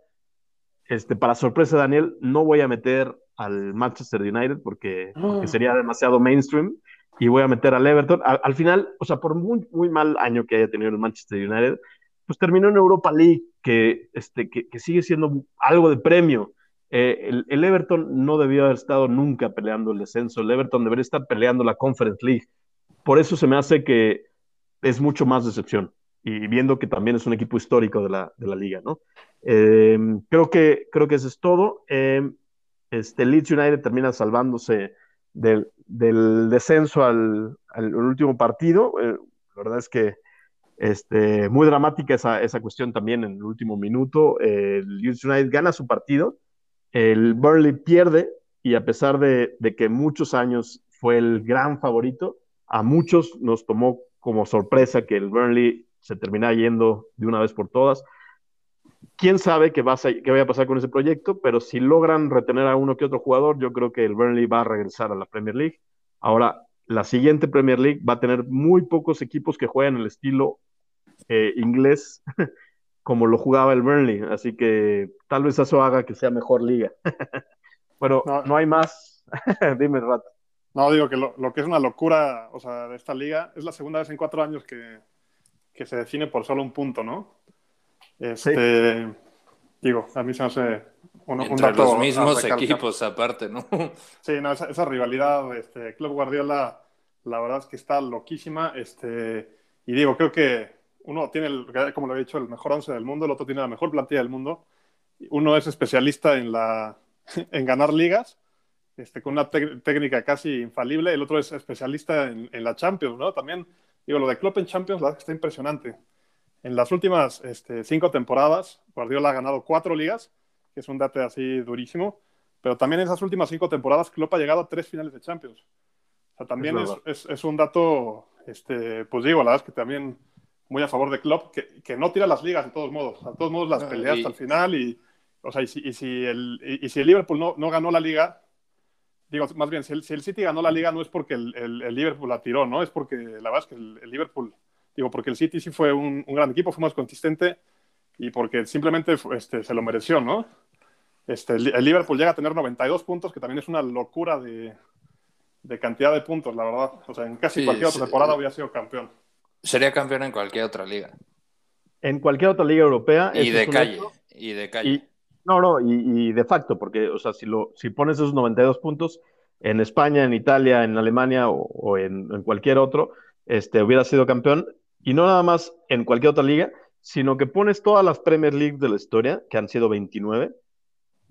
[SPEAKER 3] este, para sorpresa de Daniel, no voy a meter al Manchester United porque, ah. sería demasiado mainstream y voy a meter al Everton. Al, final, o sea, por muy, muy mal año que haya tenido el Manchester United, pues terminó en Europa League, que, este, que, sigue siendo algo de premio. Eh, el, el, Everton no debió haber estado nunca peleando el descenso. El Everton debería estar peleando la Conference League. Por eso se me hace que es mucho más decepción. Y viendo que también es un equipo histórico de la, de la liga, ¿no? Eh, creo, que, creo que eso es todo. Eh, este, Leeds United termina salvándose del, descenso al, último partido. Eh, la verdad es que este, muy dramática esa, cuestión también en el último minuto. el Leeds United gana su partido, el Burnley pierde y a pesar de, de que muchos años fue el gran favorito, a muchos nos tomó como sorpresa que el Burnley se termina yendo de una vez por todas quién sabe qué, va a, qué vaya a pasar con ese proyecto, pero si logran retener a uno que otro jugador, yo creo que el Burnley va a regresar a la Premier League. Ahora, la siguiente Premier League va a tener muy pocos equipos que jueguen el estilo eh, inglés (laughs) como lo jugaba el Burnley, así que tal vez eso haga que sea mejor liga. (laughs) Pero no, hay más. (laughs) Dime, Rato.
[SPEAKER 5] No, digo que lo, que es una locura, o sea, de esta liga, es la segunda vez en cuatro años que, que se define por solo un punto, ¿no? Este, Digo, a mí se me hace
[SPEAKER 4] un, Entre los mismos equipos aparte, ¿no?
[SPEAKER 5] Sí, no, esa, rivalidad, este, Club Guardiola, la verdad es que está loquísima. Este, y digo, creo que uno tiene, el, como lo he dicho, el mejor once del mundo, el otro tiene la mejor plantilla del mundo. Uno es especialista en, la, (laughs) en ganar ligas, este, con una técnica casi infalible. El otro es especialista en, en, la Champions, ¿no? También, digo, lo de Klopp en Champions, la verdad que está impresionante. En las últimas este, cinco temporadas, Guardiola ha ganado cuatro ligas, que es un dato así durísimo, pero también en esas últimas cinco temporadas Klopp ha llegado a tres finales de Champions. O sea, también es, es, un dato, este, pues digo, la verdad es que también muy a favor de Klopp, que, que no tira las ligas de todos modos, a todos modos las ah, pelea hasta el final y, o sea, y si, y si, el, y, si el Liverpool no, no, ganó la liga, digo, más bien, si el, si el, City ganó la liga no es porque el, el, Liverpool la tiró, ¿no? Es porque la verdad es que el, Liverpool Digo, porque el City sí fue un, gran equipo, fue más consistente y porque simplemente este, se lo mereció, ¿no? Este, el Liverpool llega a tener 92 puntos, que también es una locura de, cantidad de puntos, la verdad. O sea, en casi cualquier otra temporada hubiera sido campeón.
[SPEAKER 4] Sería campeón en cualquier otra liga.
[SPEAKER 3] En cualquier otra liga europea.
[SPEAKER 4] Y de calle. Y de calle.
[SPEAKER 3] no, no, y, de facto, porque, o sea, si, lo, si pones esos 92 puntos en España, en Italia, en Alemania o, en, en, cualquier otro, este, hubiera sido campeón y no nada más en cualquier otra liga, sino que pones todas las Premier League de la historia, que han sido 29.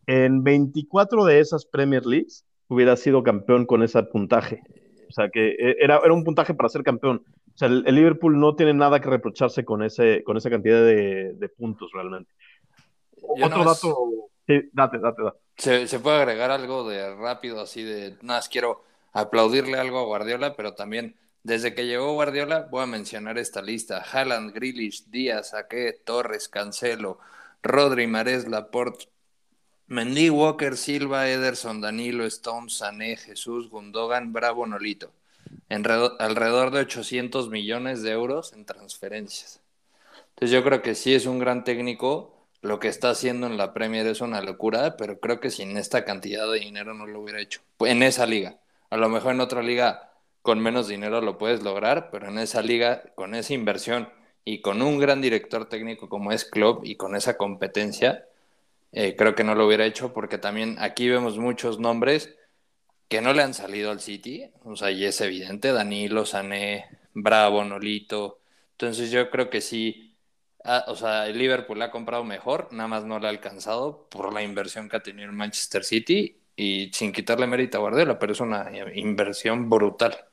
[SPEAKER 3] En 24 de esas Premier Leagues hubiera sido campeón con ese puntaje. O sea que e, era, era un puntaje para ser campeón. O sea, el, Liverpool no tiene nada que reprocharse con, ese, con esa cantidad de, de puntos realmente. Otro dato. Sí, date, date, date.
[SPEAKER 4] Se, se, puede agregar algo de rápido, así de. Nada, quiero aplaudirle algo a Guardiola, pero también desde que llegó Guardiola, voy a mencionar esta lista: Haaland, Grealish, Díaz, Aque, Torres, Cancelo, Rodri, Mares, Laporte, Mendy, Walker, Silva, Ederson, Danilo, Stone, Sané, Jesús, Gundogan, Bravo, Nolito. Alrededor de 800 millones de euros en transferencias. Entonces yo creo que sí es un gran técnico. Lo que está haciendo en la Premier es una locura, pero creo que sin esta cantidad de dinero no lo hubiera hecho. En esa liga. A lo mejor en otra liga con menos dinero lo puedes lograr, pero en esa liga, con esa inversión y con un gran director técnico como es Klopp y con esa competencia, eh, creo que no lo hubiera hecho porque también aquí vemos muchos nombres que no le han salido al City, o sea, y es evidente, Danilo, Sané, Bravo, Nolito, entonces yo creo que sí, ah, o sea, el Liverpool ha comprado mejor, nada más no le ha alcanzado por la inversión que ha tenido el Manchester City y sin quitarle mérito a Guardiola, pero es una inversión brutal.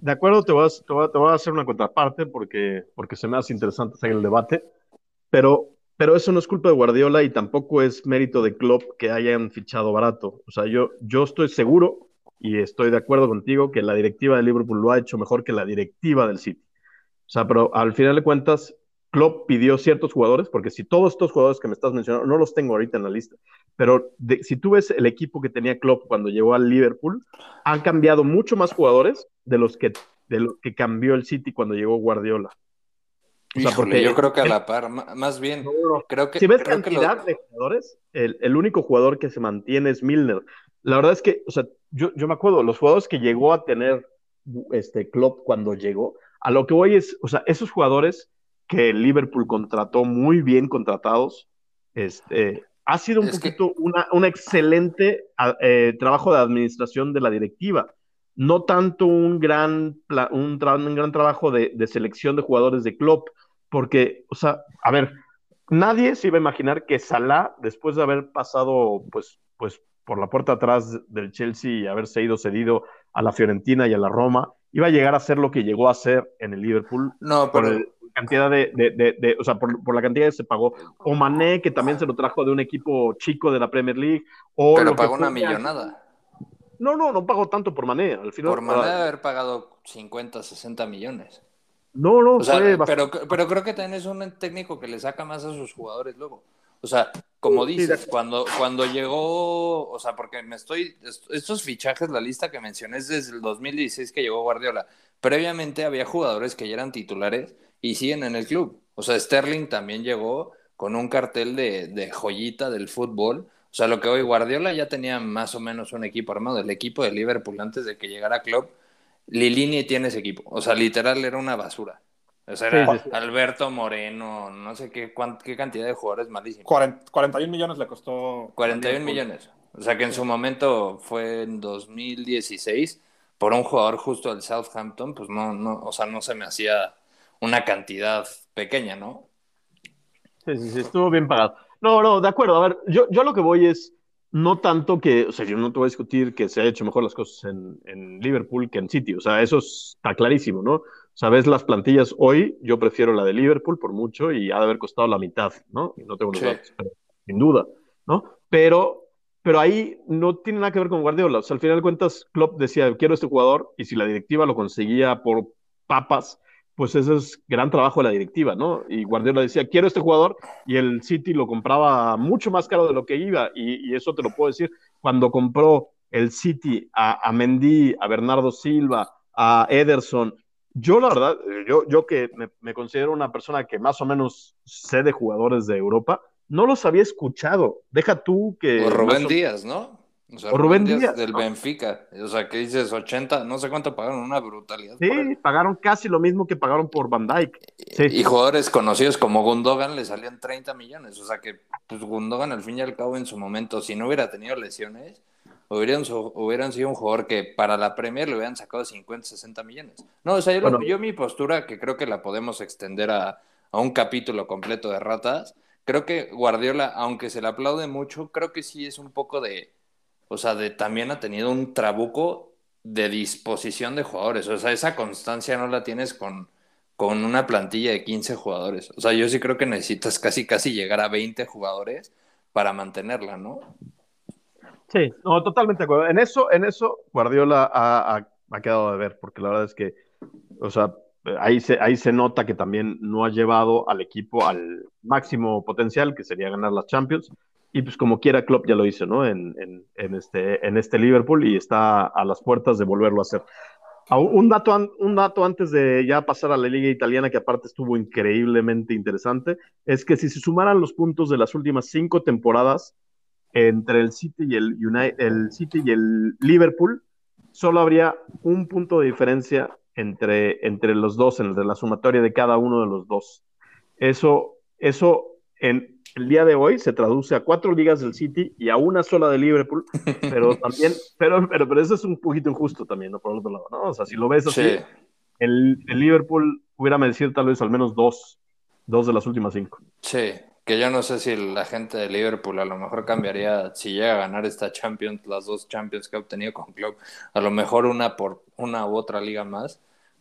[SPEAKER 3] De acuerdo, te voy, a, te, voy a, hacer una contraparte porque, porque se me hace interesante hacer el debate, pero, pero eso no es culpa de Guardiola y tampoco es mérito de Klopp que hayan fichado barato. O sea, yo, yo estoy seguro y estoy de acuerdo contigo que la directiva de Liverpool lo ha hecho mejor que la directiva del City. O sea, pero al final de cuentas, Klopp pidió ciertos jugadores, porque si todos estos jugadores que me estás mencionando, no los tengo ahorita en la lista, pero si tú ves el equipo que tenía Klopp cuando llegó al Liverpool, han cambiado mucho más jugadores de los que, de que cambió el City cuando llegó Guardiola.
[SPEAKER 4] O sea, porque yo creo que a la par, más bien, creo que...
[SPEAKER 3] Si ves cantidad de jugadores, el, el, único jugador que se mantiene es Milner. La verdad es que, o sea, yo, yo me acuerdo, los jugadores que llegó a tener este Klopp cuando llegó, a lo que voy es, o sea, esos jugadores que Liverpool contrató muy bien contratados. Este, ha sido un poquito una, un excelente eh, trabajo de administración de la directiva. No tanto un gran, un, gran trabajo de, selección de jugadores de club, porque, o sea, a ver, nadie se iba a imaginar que Salah, después de haber pasado, pues, pues por la puerta atrás del Chelsea y haberse ido cedido a la Fiorentina y a la Roma, iba a llegar a ser lo que llegó a ser en el Liverpool.
[SPEAKER 4] No, pero
[SPEAKER 3] cantidad de, de, de, o sea, por, por, la cantidad que se pagó. O Mané, que también se lo trajo de un equipo chico de la Premier League. O
[SPEAKER 4] Pero pagó una millonada.
[SPEAKER 3] No, no, no pagó tanto por Mané. Al final,
[SPEAKER 4] por Mané haber pagado 50, 60 millones.
[SPEAKER 3] No, no,
[SPEAKER 4] pero, pero creo que también es un técnico que le saca más a sus jugadores luego. O sea, como dices, cuando, cuando llegó, o sea, porque me estoy, estos fichajes, la lista que mencioné es desde el 2016 que llegó Guardiola. Previamente había jugadores que ya eran titulares y siguen en el club. O sea, Sterling también llegó con un cartel de, joyita del fútbol. O sea, lo que hoy Guardiola ya tenía más o menos un equipo armado, el equipo de Liverpool antes de que llegara Klopp. Lilini tiene ese equipo. O sea, literal era una basura. O sea, era Alberto Moreno, no sé qué, qué cantidad de jugadores malísimos.
[SPEAKER 5] 41 millones le costó.
[SPEAKER 4] 41 millones. O sea, que en su momento fue en 2016 por un jugador justo del Southampton, pues no, no, o sea, no se me hacía una cantidad pequeña, ¿no?
[SPEAKER 3] Sí, sí, sí, estuvo bien pagado. No, no, de acuerdo. A ver, yo, yo lo que voy es no tanto que, o sea, yo no te voy a discutir que se ha hecho mejor las cosas en, en Liverpool que en City, o sea, eso está clarísimo, ¿no? Sabes, las plantillas hoy, yo prefiero la de Liverpool por mucho y ha de haber costado la mitad, ¿no? Y no tengo los datos, pero, sin duda, ¿no? Pero, pero ahí no tiene nada que ver con Guardiola, o sea, al final de cuentas, Klopp decía, quiero este jugador, y si la directiva lo conseguía por papas, pues ese es gran trabajo de la directiva, ¿no? Y Guardiola decía, quiero este jugador, y el City lo compraba mucho más caro de lo que iba, y, eso te lo puedo decir, cuando compró el City a, a, Mendy, a Bernardo Silva, a Ederson, yo la verdad, yo, yo que me, considero una persona que más o menos sé de jugadores de Europa, no los había escuchado. Deja tú que...
[SPEAKER 4] O Rubén Díaz, ¿no? O, Rubén, Díaz, del Benfica. O sea, que dices 80, no sé cuánto pagaron, una brutalidad.
[SPEAKER 3] Sí, pagaron casi lo mismo que pagaron por Van Dyke.
[SPEAKER 4] Y jugadores conocidos como Gundogan le salían 30 millones. O sea que pues Gundogan al fin y al cabo en su momento, si no hubiera tenido lesiones, hubieran, hubieran sido un jugador que para la Premier le hubieran sacado 50, 60 millones. No, o sea, yo, yo mi postura, que creo que la podemos extender a, a un capítulo completo de ratas, creo que Guardiola, aunque se le aplaude mucho, creo que sí es un poco de o sea, de, también ha tenido un trabuco de disposición de jugadores. O sea, esa constancia no la tienes con, con una plantilla de 15 jugadores. O sea, yo sí creo que necesitas casi, casi llegar a 20 jugadores para mantenerla, ¿no?
[SPEAKER 3] Sí, no, totalmente de acuerdo. En eso, en eso Guardiola ha, ha, quedado de ver, porque la verdad es que, o sea, ahí se, ahí se nota que también no ha llevado al equipo al máximo potencial, que sería ganar las Champions. Y pues como quiera, Klopp ya lo hizo, ¿no? En, en, este, en este Liverpool y está a las puertas de volverlo a hacer. Un dato, un dato antes de ya pasar a la liga italiana, que aparte estuvo increíblemente interesante, es que si se sumaran los puntos de las últimas cinco temporadas entre el City y el, United, el City y el Liverpool, solo habría un punto de diferencia entre, entre los dos, entre la sumatoria de cada uno de los dos. Eso, eso en, el día de hoy se traduce a cuatro ligas del City y a una sola de Liverpool, pero (laughs) también, pero, pero, pero eso es un poquito injusto también, ¿no? Por el otro lado, ¿no? O sea, si lo ves así, el, el, Liverpool hubiera merecido tal vez al menos dos, dos de las últimas cinco.
[SPEAKER 4] Sí, que yo no sé si la gente de Liverpool a lo mejor cambiaría, si llega a ganar esta Champions, las dos Champions que ha obtenido con Club, a lo mejor una por una u otra liga más,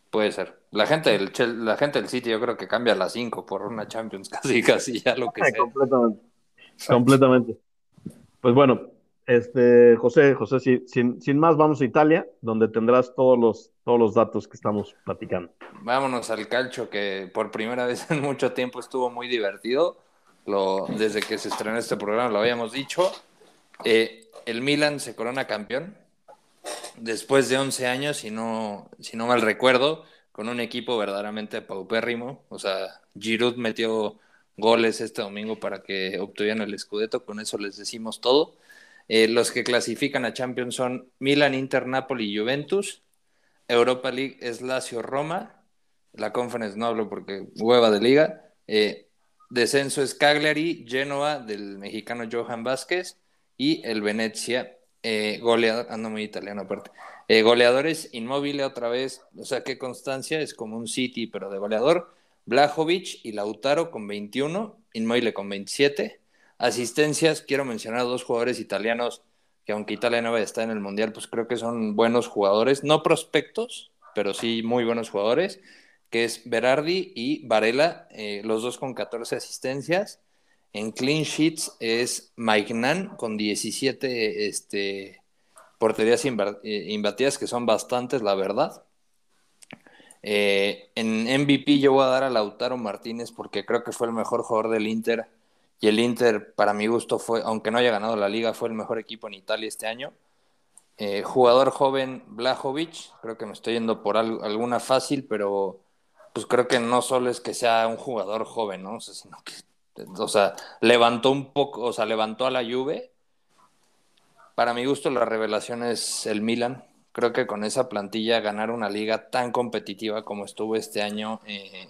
[SPEAKER 4] Puede ser. La gente del, la gente del City yo creo que cambia a las 5 por una Champions, (laughs) casi, casi ya lo que sea.
[SPEAKER 3] Completamente. (laughs) Completamente. Pues bueno, este, José, José, sin, sin más, vamos a Italia, donde tendrás todos los, todos los datos que estamos platicando.
[SPEAKER 4] Vámonos al calcio, que por primera vez en mucho tiempo estuvo muy divertido. Lo, desde que se estrenó este programa lo habíamos dicho. Eh, el Milan se corona campeón después de 11 años, si no, si no mal recuerdo, con un equipo verdaderamente paupérrimo. O sea, Giroud metió goles este domingo para que obtuvieran el Scudetto, con eso les decimos todo. Eh, los que clasifican a Champions son Milan, Inter, Napoli y Juventus. Europa League es Lazio, Roma. La Conference no hablo porque hueva de liga. Eh, descenso es Cagliari, Genoa del mexicano Johan Vázquez y el Venezia eh, goleador, ando muy italiano aparte. Eh, goleadores inmóviles otra vez, o sea, qué constancia, es como un City, pero de goleador. Blajovic y Lautaro con 21, Inmóvil con 27. Asistencias, quiero mencionar a dos jugadores italianos que aunque Italia no está en el Mundial, pues creo que son buenos jugadores, no prospectos, pero sí muy buenos jugadores, que es Berardi y Varela, eh, los dos con 14 asistencias. En clean sheets es Mike Nan con 17 este, porterías eh, imbatidas, que son bastantes, la verdad. Eh, en MVP yo voy a dar a Lautaro Martínez porque creo que fue el mejor jugador del Inter. Y el Inter, para mi gusto, fue, aunque no haya ganado la liga, fue el mejor equipo en Italia este año. Eh, jugador joven, Blajovic, creo que me estoy yendo por alguna fácil, pero pues creo que no solo es que sea un jugador joven, ¿no? sino que o sea, levantó un poco, o sea, levantó a la Juve. Para mi gusto, la revelación es el Milan. Creo que con esa plantilla ganar una liga tan competitiva como estuvo este año, eh,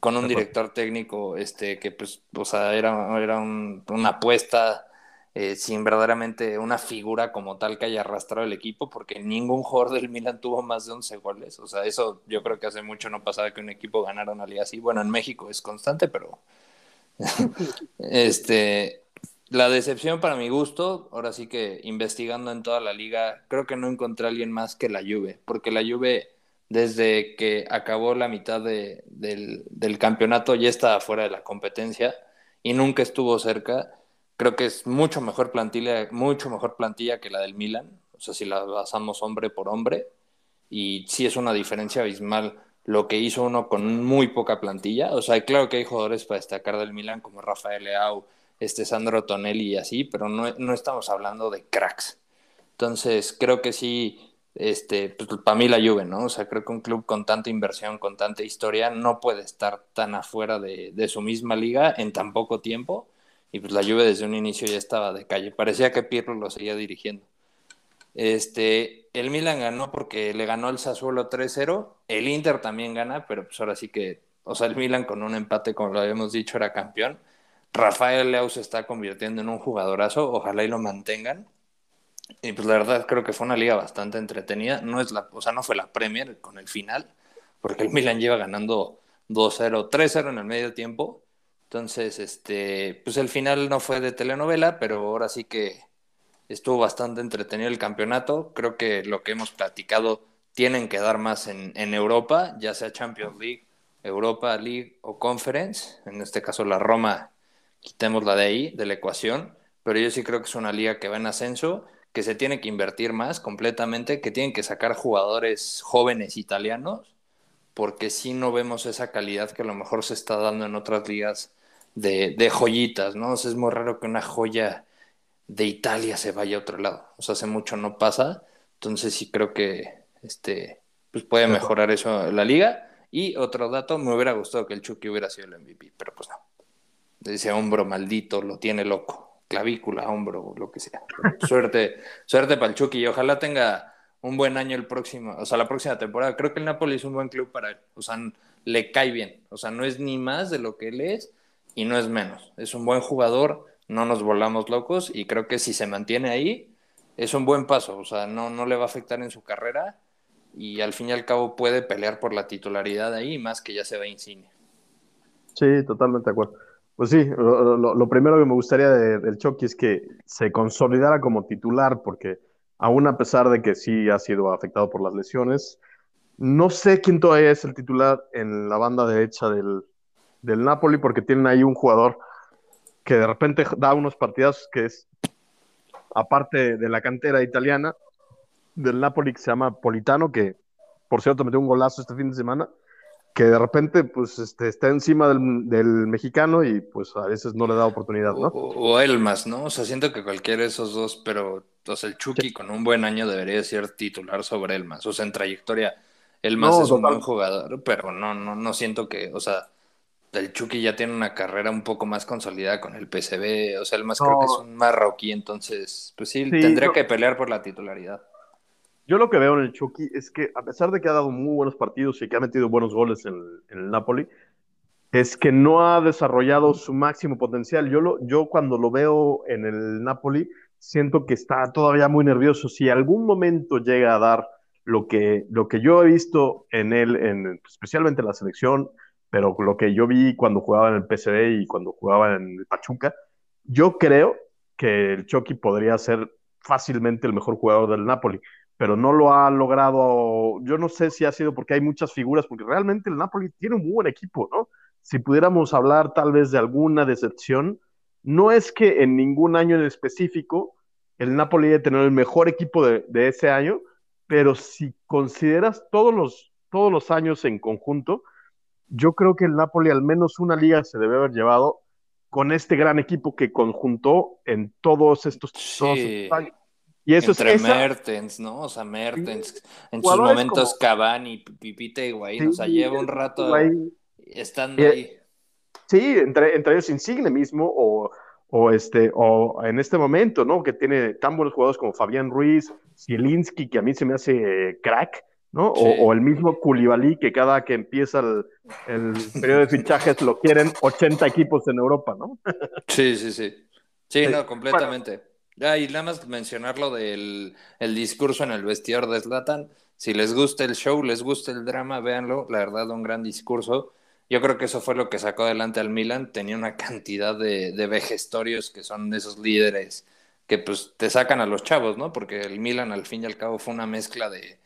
[SPEAKER 4] con un director técnico este, que, pues, o sea, era, era una apuesta eh, sin verdaderamente una figura como tal que haya arrastrado el equipo, porque ningún jugador del Milan tuvo más de 11 goles. O sea, eso yo creo que hace mucho no pasaba que un equipo ganara una liga así. Bueno, en México es constante, pero (laughs) este, la decepción para mi gusto, ahora sí que investigando en toda la liga, creo que no encontré a alguien más que la Juve, porque la Juve desde que acabó la mitad de, del, del, campeonato ya estaba fuera de la competencia y nunca estuvo cerca. Creo que es mucho mejor plantilla, mucho mejor plantilla que la del Milan, o sea, si la basamos hombre por hombre, y sí es una diferencia abismal lo que hizo uno con muy poca plantilla. O sea, claro que hay jugadores para destacar del Milan como Rafael Leao, este Sandro Tonelli y así, pero no, no estamos hablando de cracks. Entonces, creo que sí, este, pues, para mí la Juve, ¿no? O sea, creo que un club con tanta inversión, con tanta historia, no puede estar tan afuera de, su misma liga en tan poco tiempo. Y pues la Juve desde un inicio ya estaba de calle. Parecía que Pirlo lo seguía dirigiendo. Este, el Milan ganó porque le ganó el Sassuolo 3-0. El Inter también gana, pero pues ahora sí que, o sea, el Milan con un empate, como lo habíamos dicho, era campeón. Rafael Leao se está convirtiendo en un jugadorazo, ojalá y lo mantengan. Y pues la verdad creo que fue una liga bastante entretenida. No es la, o sea, no fue la Premier con el final, porque el Milan lleva ganando 2-0, 3-0 en el medio tiempo. Entonces, este, pues el final no fue de telenovela, pero ahora sí que estuvo bastante entretenido el campeonato. Creo que lo que hemos platicado tienen que dar más en, en Europa, ya sea Champions League, Europa League o Conference. En este caso la Roma, quitémosla de ahí, de la ecuación. Pero yo sí creo que es una liga que va en ascenso, que se tiene que invertir más completamente, que tienen que sacar jugadores jóvenes italianos, porque si no vemos esa calidad que a lo mejor se está dando en otras ligas de, de joyitas, ¿no? Es muy raro que una joya de Italia se vaya a otro lado. O sea, hace mucho no pasa. Entonces sí creo que este, pues puede mejorar eso la liga. Y otro dato, me hubiera gustado que el Chucky hubiera sido el MVP, pero pues no. Ese hombro maldito lo tiene loco. Clavícula, hombro, lo que sea. (laughs) Suerte, suerte para el Chucky y ojalá tenga un buen año el próximo, o sea, la próxima temporada. Creo que el Napoli es un buen club para él. O sea, le cae bien. O sea, no es ni más de lo que él es y no es menos. Es un buen jugador no nos volamos locos y creo que si se mantiene ahí es un buen paso, o sea, no, no le va a afectar en su carrera y al fin y al cabo puede pelear por la titularidad ahí, más que ya se va Insigne.
[SPEAKER 3] Sí, totalmente de acuerdo. Pues sí, lo, primero que me gustaría del Chucky es que se consolidara como titular, porque aún a pesar de que sí ha sido afectado por las lesiones, no sé quién todavía es el titular en la banda derecha del, del Napoli, porque tienen ahí un jugador que de repente da unos partidazos que es, aparte de la cantera italiana, del Napoli que se llama Politano, que por cierto metió un golazo este fin de semana, que de repente pues este, está encima del, del mexicano y pues a veces no le da oportunidad, ¿no?
[SPEAKER 4] O, Elmas, ¿no? O sea, siento que cualquiera de esos dos, pero o sea, el Chucky con un buen año debería ser titular sobre Elmas, o sea, en trayectoria Elmas es un buen jugador, pero no, no, no siento que, o sea, el Chucky ya tiene una carrera un poco más consolidada con el PCB, o sea, el más creo que es un marroquí, entonces, pues sí, tendría que pelear por la titularidad.
[SPEAKER 3] Yo lo que veo en el Chucky es que, a pesar de que ha dado muy buenos partidos y que ha metido buenos goles en, el Napoli, es que no ha desarrollado su máximo potencial. Yo, lo, yo cuando lo veo en el Napoli, siento que está todavía muy nervioso. Si algún momento llega a dar lo que, lo que yo he visto en él, en, especialmente en la selección, pero lo que yo vi cuando jugaba en el PCB y cuando jugaba en el Pachuca, yo creo que el Chucky podría ser fácilmente el mejor jugador del Napoli, pero no lo ha logrado. Yo no sé si ha sido porque hay muchas figuras, porque realmente el Napoli tiene un muy buen equipo, ¿no? Si pudiéramos hablar tal vez de alguna decepción, no es que en ningún año en específico el Napoli haya tenido el mejor equipo de, de, ese año, pero si consideras todos los, todos los años en conjunto, yo creo que el Napoli al menos una liga se debe haber llevado con este gran equipo que conjuntó en todos estos,
[SPEAKER 4] años. Y eso Entre es Mertens, ¿no? O sea, Mertens, en sus momentos Cavani, Pipita y Guaín, o sea, lleva un rato estando ahí.
[SPEAKER 3] Sí, entre, entre ellos Insigne mismo, o, o, este, o en este momento, ¿no? Que tiene tan buenos jugadores como Fabián Ruiz, Zielinski, que a mí se me hace crack, ¿no? O, el mismo Koulibaly, que cada que empieza el, el, periodo de fichajes lo quieren 80 equipos en Europa, ¿no?
[SPEAKER 4] sí, sí, sí. Sí, no, completamente. Ya, y nada más mencionar lo del el discurso en el vestidor de Zlatan. Si les gusta el show, les gusta el drama, véanlo. La verdad, un gran discurso. Yo creo que eso fue lo que sacó adelante al Milan. Tenía una cantidad de, de vejestorios que son de esos líderes que pues te sacan a los chavos, ¿no? Porque el Milan al fin y al cabo fue una mezcla de,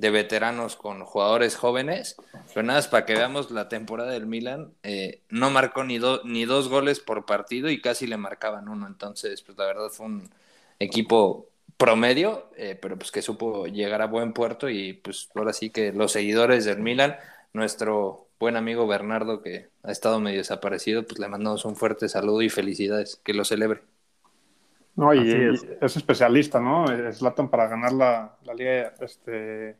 [SPEAKER 4] de veteranos con jugadores jóvenes. Pero nada, es para que veamos la temporada del Milan. Eh, no marcó ni, ni dos goles por partido y casi le marcaban uno. Entonces, pues la verdad fue un equipo promedio, eh, pero pues que supo llegar a buen puerto y pues ahora sí que los seguidores del Milan, nuestro buen amigo Bernardo que ha estado medio desaparecido, pues le mandamos un fuerte saludo y felicidades, que lo celebre.
[SPEAKER 5] No, y es. especialista, ¿no? Es Latan para ganar la, la liga este,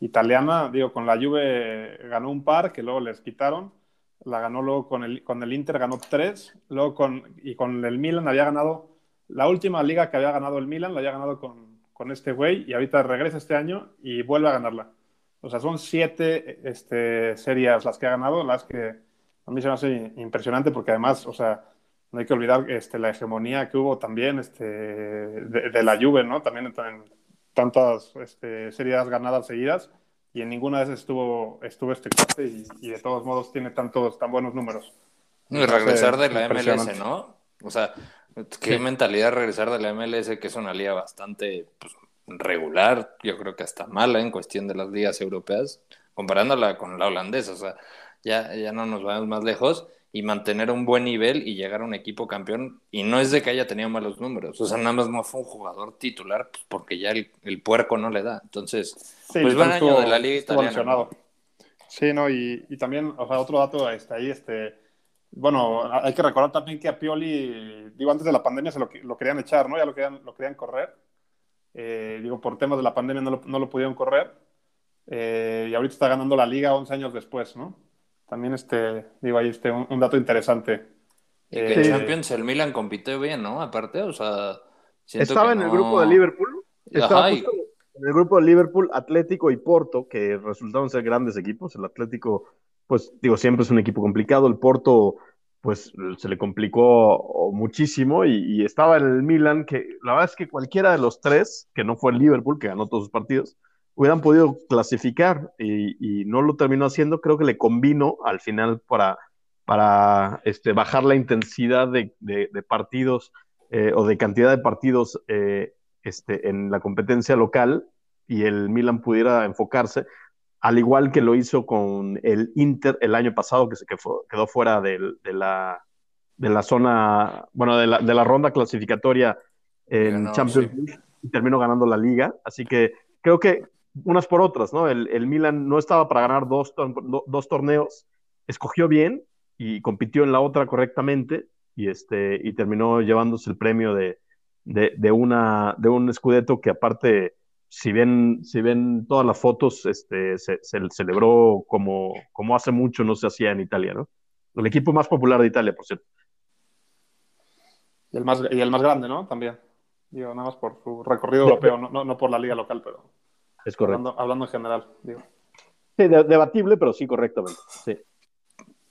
[SPEAKER 5] italiana, digo, con la Juve ganó un par que luego les quitaron, la ganó luego con el, con el Inter, ganó tres, luego con, y con el Milan había ganado, la última liga que había ganado el Milan la había ganado con, con este güey y ahorita regresa este año y vuelve a ganarla. O sea, son siete este, series las que ha ganado, las que a mí se me hace impresionante porque además, o sea, no hay que olvidar este, la hegemonía que hubo también este, de, la Juve, ¿no? También tantas este, series ganadas seguidas y en ninguna de esas estuvo, estuvo este clase y, de todos modos tiene tantos tan buenos números.
[SPEAKER 4] Y regresar de la MLS, ¿no? O sea, qué mentalidad regresar de la MLS, que es una liga bastante pues, regular, yo creo que hasta mala en cuestión de las ligas europeas, comparándola con la holandesa. O sea, ya, ya no nos vamos más lejos y mantener un buen nivel y llegar a un equipo campeón. Y no es de que haya tenido malos números, o sea, nada más no fue un jugador titular pues, porque ya el, el, puerco no le da. Entonces, pues buen año de la liga italiana.
[SPEAKER 5] Sí, no, y, y, también, o sea, otro dato está ahí, este, bueno, hay que recordar también que a Pioli, digo, antes de la pandemia se lo, lo querían echar, ¿no? Ya lo querían, lo querían correr. Eh, digo, por temas de la pandemia no lo, no lo pudieron correr. Eh, y ahorita está ganando la liga 11 años después, ¿no? También, este, digo, ahí este, un, un dato interesante.
[SPEAKER 4] Y que eh, Champions el Milan compitió bien, ¿no? Aparte, o sea...
[SPEAKER 3] Estaba en no... el grupo de Liverpool. Estaba Ajá, y... en el grupo de Liverpool, Atlético y Porto, que resultaron ser grandes equipos. El Atlético, pues, digo, siempre es un equipo complicado. El Porto, pues, se le complicó muchísimo. Y, y estaba en el Milan, que la verdad es que cualquiera de los tres, que no fue el Liverpool, que ganó todos sus partidos, hubieran podido clasificar y, y, no lo terminó haciendo, creo que le convino al final para, para este, bajar la intensidad de, de, de partidos eh, o de cantidad de partidos eh, este, en la competencia local y el Milan pudiera enfocarse, al igual que lo hizo con el Inter el año pasado, que, se, que fue, quedó fuera de, de, la, de la zona, bueno, de la, de la ronda clasificatoria en no, Champions League sí. y terminó ganando la liga. Así que creo que unas por otras, ¿no? El, el Milan no estaba para ganar dos, dos, torneos, escogió bien y compitió en la otra correctamente y, este, y terminó llevándose el premio de, de, de, una, de un escudeto que aparte, si ven, si ven todas las fotos, este, se, se celebró como, como hace mucho no se hacía en Italia, ¿no? El equipo más popular de Italia, por cierto.
[SPEAKER 5] Y el más, y el más grande, ¿no? También. Digo, nada más por su recorrido europeo, no, no, no por la liga local, pero...
[SPEAKER 3] Es correcto.
[SPEAKER 5] Hablando, hablando en general, digo.
[SPEAKER 3] Sí, de, debatible, pero sí, correctamente. Sí.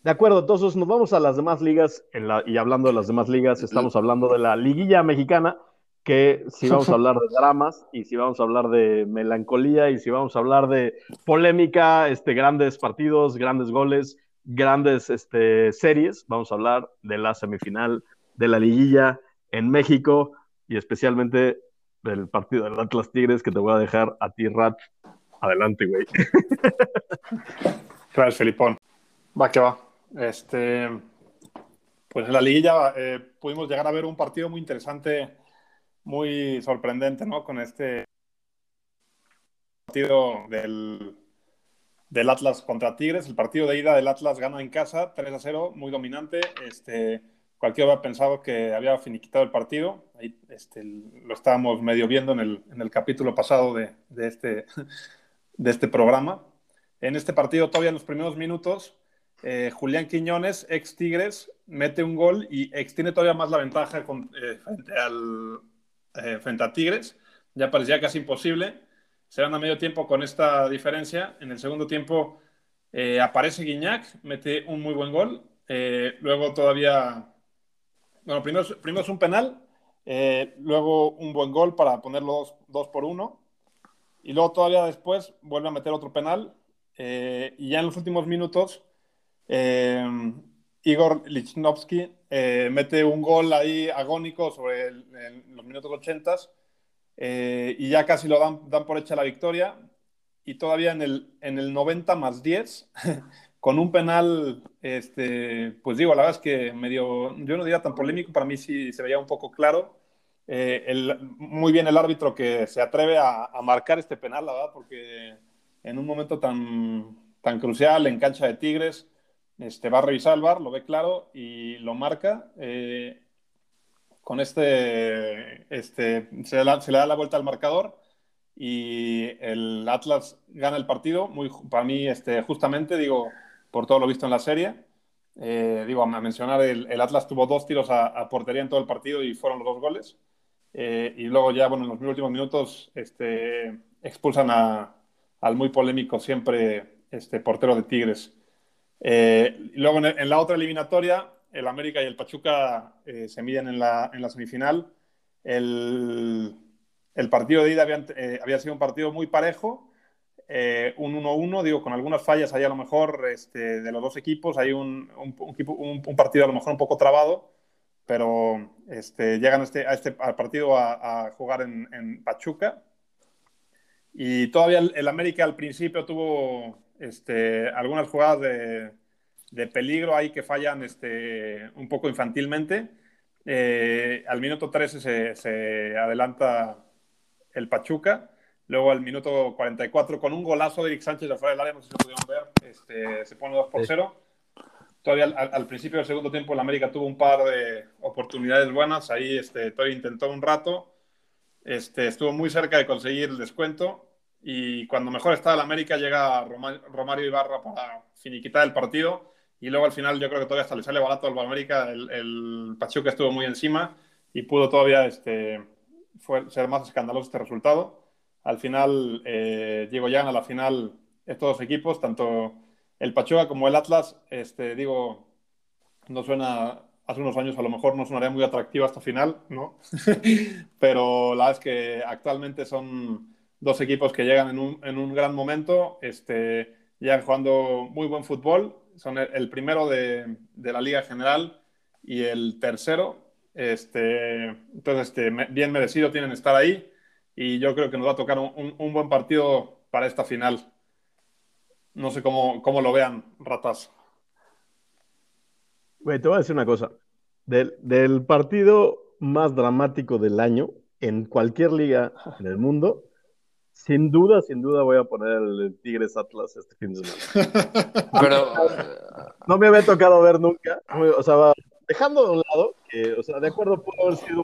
[SPEAKER 3] De acuerdo, entonces nos vamos a las demás ligas. La, y hablando de las demás ligas, estamos hablando de la liguilla mexicana, que si vamos a hablar de (laughs) dramas, y si vamos a hablar de melancolía, y si vamos a hablar de polémica, este, grandes partidos, grandes goles, grandes este, series, vamos a hablar de la semifinal de la liguilla en México, y especialmente del partido del Atlas Tigres que te voy a dejar a ti, Rat. Adelante, güey. (laughs)
[SPEAKER 5] Gracias, Felipón. Va que va. Este, pues en la liguilla eh, pudimos llegar a ver un partido muy interesante, muy sorprendente, ¿no? Con este partido del, del Atlas contra Tigres. El partido de ida del Atlas gana en casa, 3 a 0, muy dominante. Este, cualquiera había pensado que había finiquitado el partido. Ahí este, lo estábamos medio viendo en el, en el capítulo pasado de, de, este, de este programa. En este partido, todavía en los primeros minutos, eh, Julián Quiñones, ex Tigres, mete un gol y extiende todavía más la ventaja con, eh, frente, al, eh, frente a Tigres. Ya parecía casi imposible. Se van a medio tiempo con esta diferencia. En el segundo tiempo eh, aparece Guiñac, mete un muy buen gol. luego todavía bueno, primero, primero es un penal, eh, luego un buen gol para ponerlo dos, dos, por uno, y luego todavía después vuelve a meter otro penal, eh, y ya en los últimos minutos, eh, Igor Lichnowsky eh, mete un gol ahí agónico sobre el, los minutos 80 y ya casi lo dan, dan por hecha la victoria, y todavía en el, en el 90 más 10 (laughs) con un penal, este, pues digo, la verdad es que medio, yo no diría tan polémico, para mí sí se veía un poco claro. Eh, el, muy bien el árbitro que se atreve a, a, marcar este penal, la verdad, porque en un momento tan, tan crucial en cancha de Tigres, este, va a revisar el bar, lo ve claro y lo marca. Eh, con este, este se, le da, se le da la vuelta al marcador y el Atlas gana el partido, muy, para mí, este, justamente, digo, por todo lo visto en la serie. Eh, digo, a mencionar, el, el, Atlas tuvo dos tiros a, a, portería en todo el partido y fueron los dos goles. Eh, y luego ya, bueno, en los últimos minutos este, expulsan a, al muy polémico siempre este, portero de Tigres. Eh, luego en, en, la otra eliminatoria, el América y el Pachuca eh, se miden en la, en la semifinal. El, el, partido de ida había, eh, había sido un partido muy parejo eh, un 1-1, digo, con algunas fallas ahí a lo mejor este, de los dos equipos, hay un, un, partido a lo mejor un poco trabado, pero este, llegan este, a este al partido a, jugar en, Pachuca. Y todavía el, el, América al principio tuvo este, algunas jugadas de, de, peligro ahí que fallan este, un poco infantilmente. Eh, al minuto 13 se, se, adelanta el Pachuca. Luego al minuto 44 con un golazo de Eric Sánchez de afuera del área, no sé si lo pudieron ver, este, se pone 2 por 0. Todavía al, al, principio del segundo tiempo el América tuvo un par de oportunidades buenas. Ahí este, todavía intentó un rato. Este, estuvo muy cerca de conseguir el descuento. Y cuando mejor estaba el América llega Romario Ibarra para finiquitar el partido. Y luego al final yo creo que todavía hasta le sale barato al América. El, el Pachuca estuvo muy encima y pudo todavía este, fue, ser más escandaloso este resultado. Al final, eh, Diego, a la final estos dos equipos, tanto el Pachuca como el Atlas, este, digo, no suena, hace unos años a lo mejor no sonaría muy atractivo hasta final, ¿no? (laughs) Pero la verdad es que actualmente son dos equipos que llegan en un, en un gran momento, este, llegan jugando muy buen fútbol, son el, el primero de, de, la Liga General y el tercero, este, entonces este, bien merecido tienen estar ahí y yo creo que nos va a tocar un, un, un buen partido para esta final. No sé cómo, cómo lo vean, ratas.
[SPEAKER 3] Güey, te voy a decir una cosa. Del, del, partido más dramático del año en cualquier liga en el mundo, sin duda, sin duda voy a poner el Tigres Atlas este fin de semana. (laughs)
[SPEAKER 4] Pero
[SPEAKER 3] no me había tocado ver nunca. O sea, dejando de un lado, que, o sea, de acuerdo, pudo haber sido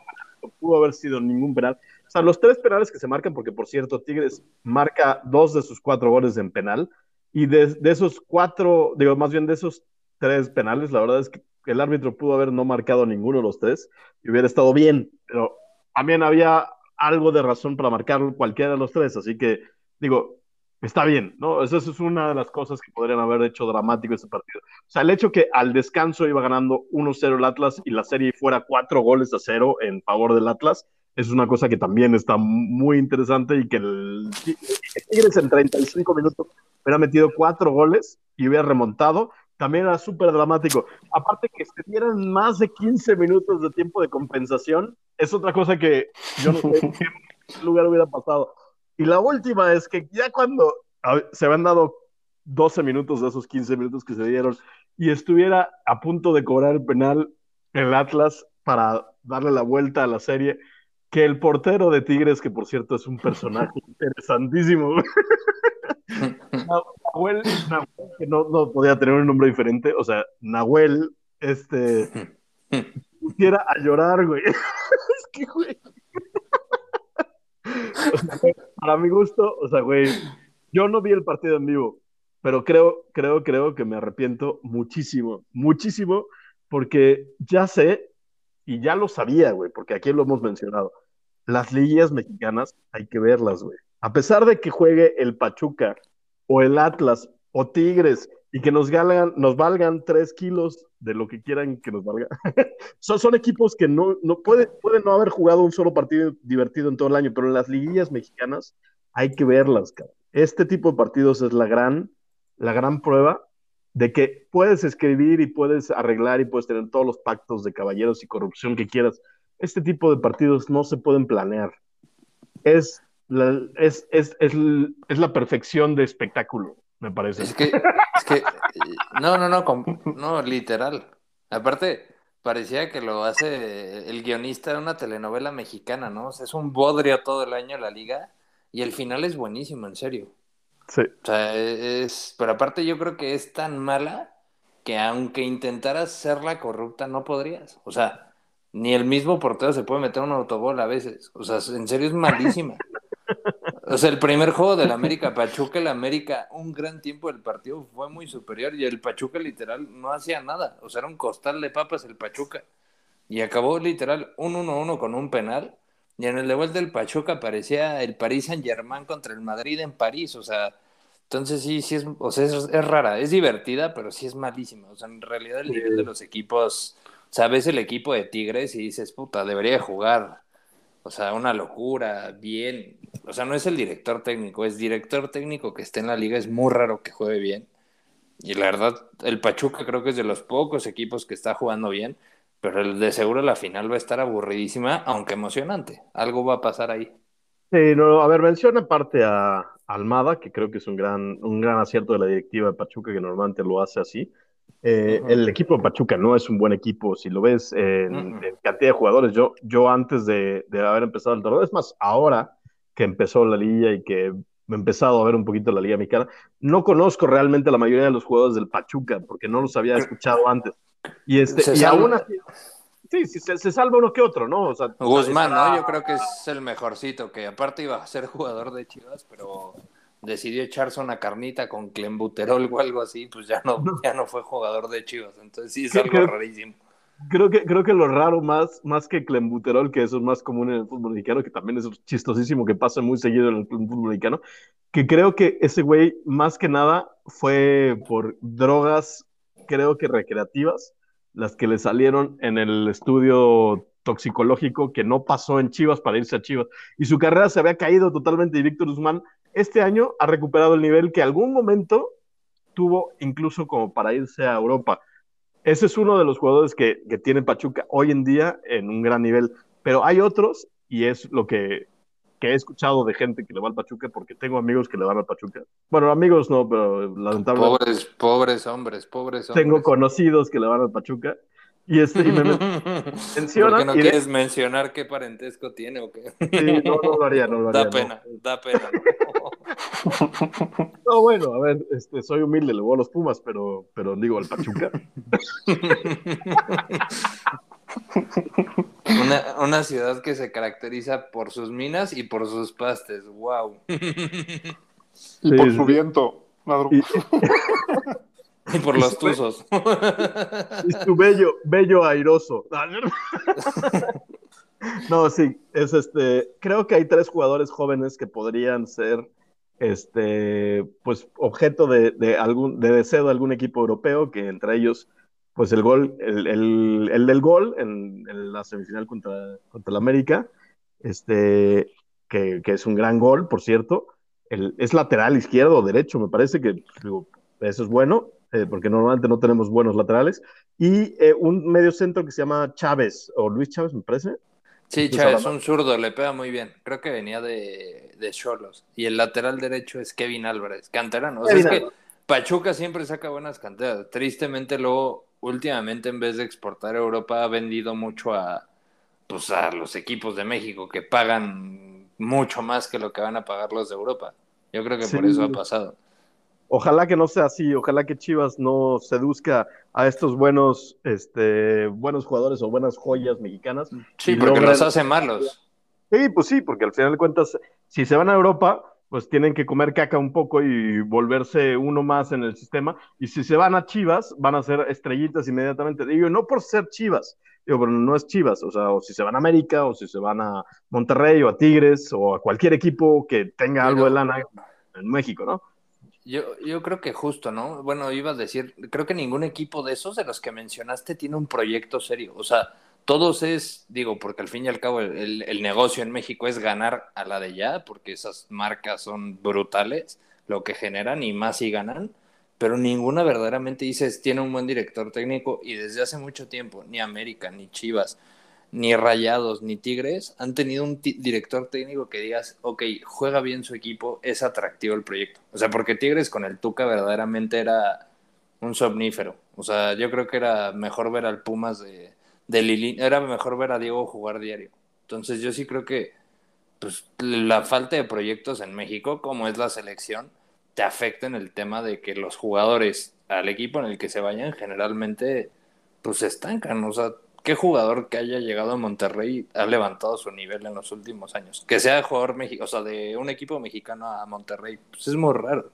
[SPEAKER 3] pudo haber sido ningún penal. O sea, los tres penales que se marcan, porque por cierto, Tigres marca dos de sus cuatro goles en penal. Y de, esos cuatro, digo, más bien de esos tres penales, la verdad es que el árbitro pudo haber no marcado ninguno de los tres y hubiera estado bien, pero también había algo de razón para marcar cualquiera de los tres, así que digo, está bien, ¿no? Esa es una de las cosas que podrían haber hecho dramático ese partido. O sea, el hecho que al descanso iba ganando 1-0 el Atlas y la serie fuera cuatro goles a cero en favor del Atlas, es una cosa que también está muy interesante y que el Tigres en 35 minutos hubiera metido cuatro goles y hubiera remontado, también era súper dramático. Aparte que se dieran más de 15 minutos de tiempo de compensación, es otra cosa que yo no sé en qué (laughs) lugar hubiera pasado. Y la última es que ya cuando se habían dado 12 minutos de esos 15 minutos que se dieron y estuviera a punto de cobrar el penal el Atlas para darle la vuelta a la serie, que el portero de Tigres, que por cierto es un personaje (laughs) interesantísimo, (laughs) Nahuel, Nahuel, que no, no, podía tener un nombre diferente, o sea, Nahuel, este, pusiera a llorar, güey. (laughs) es que, güey. O sea, para mi gusto, o sea, güey, yo no vi el partido en vivo, pero creo, creo, creo que me arrepiento muchísimo, muchísimo, porque ya sé y ya lo sabía, güey, porque aquí lo hemos mencionado. Las liguillas mexicanas hay que verlas, güey. A pesar de que juegue el Pachuca o el Atlas o Tigres y que nos, valgan tres kilos de lo que quieran que nos valga. (laughs) son, son, equipos que no, no pueden puede no haber jugado un solo partido divertido en todo el año, pero en las liguillas mexicanas hay que verlas, cabrón. Este tipo de partidos es la gran, la gran prueba de que puedes escribir y puedes arreglar y puedes tener todos los pactos de caballeros y corrupción que quieras. Este tipo de partidos no se pueden planear. Es la, es, es, es, es la perfección de espectáculo, me parece.
[SPEAKER 4] Es que, es que no, no, no, no, literal. Aparte, parecía que lo hace el guionista de una telenovela mexicana, ¿no? Es un bodrio todo el año la liga y el final es buenísimo, en serio.
[SPEAKER 3] Sí.
[SPEAKER 4] O sea, es, pero aparte yo creo que es tan mala que aunque intentaras serla corrupta, no podrías. O sea, ni el mismo portero se puede meter un autobol a veces. O sea, en serio es malísima. O sea, el primer juego del América Pachuca, el América, un gran tiempo del partido fue muy superior y el Pachuca literal no hacía nada. O sea, era un costal de papas el Pachuca. Y acabó literal un 1-1 con un penal. Y en el de vuelta del Pachuca aparecía el Paris Saint Germain contra el Madrid en París. O sea, entonces sí, sí es, o sea, es, es rara, es divertida, pero sí es malísima. O sea, en realidad el nivel de los equipos, sabes el equipo de Tigres y dices, puta, debería jugar o sea, una locura, bien. O sea, no es el director técnico, es director técnico que esté en la liga, es muy raro que juegue bien. Y la verdad, el Pachuca creo que es de los pocos equipos que está jugando bien. Pero el de seguro la final va a estar aburridísima, aunque emocionante. Algo va a pasar ahí.
[SPEAKER 3] Sí, no, a ver, menciona aparte a Almada, que creo que es un gran, un gran acierto de la directiva de Pachuca, que normalmente lo hace así. Eh, el equipo de Pachuca no es un buen equipo, si lo ves en, en cantidad de jugadores. Yo, yo antes de, de, haber empezado el torneo, es más, ahora que empezó la liga y que he empezado a ver un poquito la liga mexicana, no conozco realmente la mayoría de los jugadores del Pachuca, porque no los había escuchado antes. Y, este, y aún así, sí, sí se, se, salva uno que otro, ¿no? O sea,
[SPEAKER 4] Guzmán, ¿no? Yo creo que es el mejorcito, que aparte iba a ser jugador de Chivas, pero decidió echarse una carnita con Clembuterol o algo así, pues ya no, ya no fue jugador de Chivas. Entonces sí es algo
[SPEAKER 3] creo,
[SPEAKER 4] rarísimo.
[SPEAKER 3] Creo que, creo que lo raro más, más que Clembuterol, que eso es más común en el fútbol mexicano, que también es chistosísimo, que pasa muy seguido en el fútbol mexicano, que creo que ese güey más que nada fue por drogas, creo que recreativas, las que le salieron en el estudio toxicológico que no pasó en Chivas para irse a Chivas. Y su carrera se había caído totalmente y Víctor Guzmán este año ha recuperado el nivel que algún momento tuvo incluso como para irse a Europa. Ese es uno de los jugadores que, que tiene Pachuca hoy en día en un gran nivel, pero hay otros y es lo que, que he escuchado de gente que le va al Pachuca porque tengo amigos que le van al Pachuca. Bueno, amigos no, pero lamentablemente.
[SPEAKER 4] Pobres, pobres hombres, pobres hombres.
[SPEAKER 3] Tengo conocidos que le van al Pachuca. Y este y me
[SPEAKER 4] menciona. (laughs) ¿Por qué no quieres de... mencionar qué parentesco tiene o qué?
[SPEAKER 3] Sí, no, no lo haría, no lo haría.
[SPEAKER 4] Da pena,
[SPEAKER 3] no.
[SPEAKER 4] da pena.
[SPEAKER 3] No, bueno, a ver, este, soy humilde, le voy a los Pumas, pero, pero digo al Pachuca. (laughs)
[SPEAKER 4] Una, una, ciudad que se caracteriza por sus minas y por sus pastes. ¡Wow! (laughs)
[SPEAKER 5] Y por sí, su viento.
[SPEAKER 3] Y, (laughs)
[SPEAKER 4] y, por los tuzos.
[SPEAKER 3] Y su bello, bello airoso. (laughs) No, sí, es este. Creo que hay tres jugadores jóvenes que podrían ser este, pues, objeto de, de, algún, de deseo de algún equipo europeo, que entre ellos pues el gol, el, el, el del gol en, en, la semifinal contra, contra el América, este, que, que, es un gran gol, por cierto, el, es lateral izquierdo o derecho, me parece que digo, eso es bueno, eh, porque normalmente no tenemos buenos laterales, y eh, un medio centro que se llama Chávez, o Luis Chávez, me parece.
[SPEAKER 4] Sí, Chávez, un zurdo, le pega muy bien, creo que venía de, de Cholos, y el lateral derecho es Kevin Álvarez, canterano, o sea, es que Pachuca siempre saca buenas canteras, tristemente luego últimamente en vez de exportar a Europa ha vendido mucho a, pues, a los equipos de México que pagan mucho más que lo que van a pagar los de Europa. Yo creo que sí. por eso ha pasado.
[SPEAKER 3] Ojalá que no sea así, ojalá que Chivas no seduzca a estos buenos, este, buenos jugadores o buenas joyas mexicanas.
[SPEAKER 4] Sí, porque los hace malos.
[SPEAKER 3] Sí, pues sí, porque al final de cuentas, si se van a Europa, pues tienen que comer caca un poco y volverse uno más en el sistema. Y si se van a Chivas, van a ser estrellitas inmediatamente. Digo, no por ser Chivas, digo, pero no es Chivas. O sea, o si se van a América, o si se van a Monterrey, o a Tigres, o a cualquier equipo que tenga pero, algo de lana en México, ¿no?
[SPEAKER 4] Yo, yo creo que justo, ¿no? Bueno, iba a decir, creo que ningún equipo de esos de los que mencionaste tiene un proyecto serio. O sea, todos es, digo, porque al fin y al cabo el, negocio en México es ganar a la de ya, porque esas marcas son brutales, lo que generan y más si ganan, pero ninguna verdaderamente dices tiene un buen director técnico y desde hace mucho tiempo, ni América, ni Chivas, ni Rayados, ni Tigres han tenido un director técnico que digas, ok, juega bien su equipo, es atractivo el proyecto. O sea, porque Tigres con el Tuca verdaderamente era un somnífero. O sea, yo creo que era mejor ver al Pumas de de Lili, era mejor ver a Diego jugar diario. Entonces yo sí creo que pues, la falta de proyectos en México, como es la selección, te afecta en el tema de que los jugadores al equipo en el que se vayan generalmente pues se estancan. O sea, ¿qué jugador que haya llegado a Monterrey ha levantado su nivel en los últimos años? Que sea jugador o sea, de un equipo mexicano a Monterrey, pues es muy raro.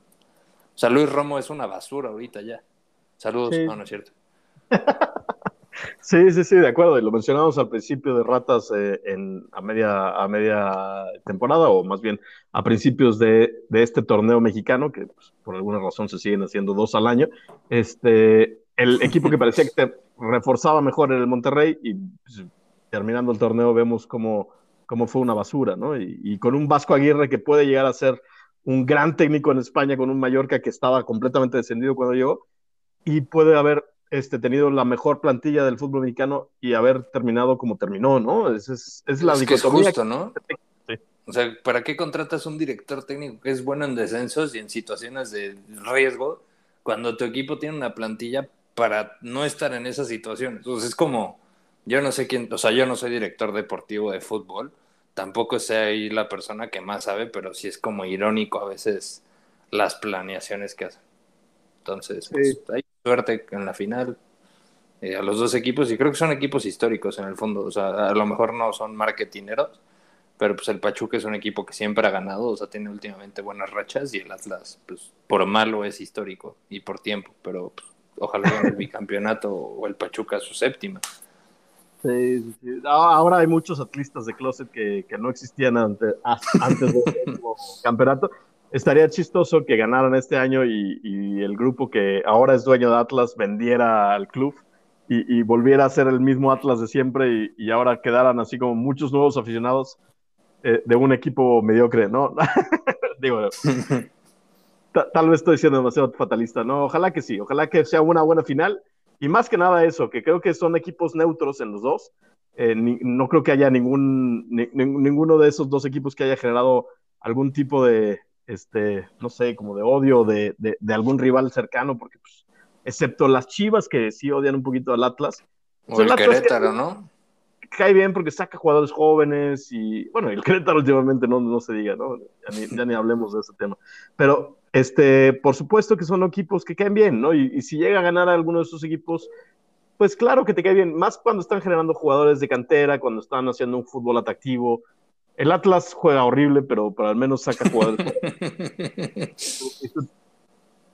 [SPEAKER 4] O sea, Luis Romo es una basura ahorita ya. Saludos, sí. no, no es cierto. (laughs)
[SPEAKER 3] Sí, sí, sí, de acuerdo. Y lo mencionamos al principio de Ratas eh, en, a, media, a media temporada, o más bien a principios de, de este torneo mexicano, que pues, por alguna razón se siguen haciendo dos al año. Este, el equipo que parecía que te reforzaba mejor en el Monterrey, y pues, terminando el torneo vemos cómo, cómo fue una basura, ¿no? Y, y, con un Vasco Aguirre que puede llegar a ser un gran técnico en España, con un Mallorca que estaba completamente descendido cuando llegó, y puede haber este, tenido la mejor plantilla del fútbol mexicano y haber terminado como terminó, ¿no? Es, es, es la
[SPEAKER 4] Es que es
[SPEAKER 3] dicotomía.
[SPEAKER 4] justo, ¿no?
[SPEAKER 3] Sí.
[SPEAKER 4] O sea, ¿para qué contratas un director técnico que es bueno en descensos y en situaciones de riesgo cuando tu equipo tiene una plantilla para no estar en esas situaciones? Entonces es como, yo no sé quién, o sea, yo no soy director deportivo de fútbol, tampoco sé ahí la persona que más sabe, pero sí es como irónico a veces las planeaciones que hacen. Entonces, pues, hay suerte en la final eh, a los dos equipos y creo que son equipos históricos en el fondo. O sea, a lo mejor no son marketineros, pero pues el Pachuca es un equipo que siempre ha ganado, o sea, tiene últimamente buenas rachas y el Atlas, pues por malo es histórico y por tiempo, pero pues, ojalá gane el (laughs) bicampeonato o el Pachuca su séptima.
[SPEAKER 3] Sí, sí. Ah, Ahora hay muchos atlistas de closet que, que no existían ante- a- antes del (laughs) campeonato. Estaría chistoso que ganaran este año y, el grupo que ahora es dueño de Atlas vendiera al club y, volviera a ser el mismo Atlas de siempre y, ahora quedaran así como muchos nuevos aficionados eh, de un equipo mediocre, ¿no? (laughs) Digo, ta- tal vez estoy siendo demasiado fatalista, ¿no? Ojalá que sí, ojalá que sea una buena final. Y más que nada eso, que creo que son equipos neutros en los dos. Eh, no creo que haya ningún, ni- ni- ninguno de esos dos equipos que haya generado algún tipo de, este, no sé, como de odio de, de, de algún rival cercano, porque pues, excepto las Chivas que sí odian un poquito al Atlas,
[SPEAKER 4] O
[SPEAKER 3] Son
[SPEAKER 4] el
[SPEAKER 3] las cosas que-
[SPEAKER 4] Querétaro, ¿no?
[SPEAKER 3] cae bien porque saca jugadores jóvenes y bueno, el Querétaro últimamente no, no se diga, ¿no? Ya ni, ya ni hablemos de ese tema. Pero, este, por supuesto que son equipos que caen bien, ¿no? Y, y si llega a ganar a alguno de esos equipos, pues claro que te cae bien, más cuando están generando jugadores de cantera, cuando están haciendo un fútbol atractivo. El Atlas juega horrible, pero, pero al menos saca jugadores. (laughs)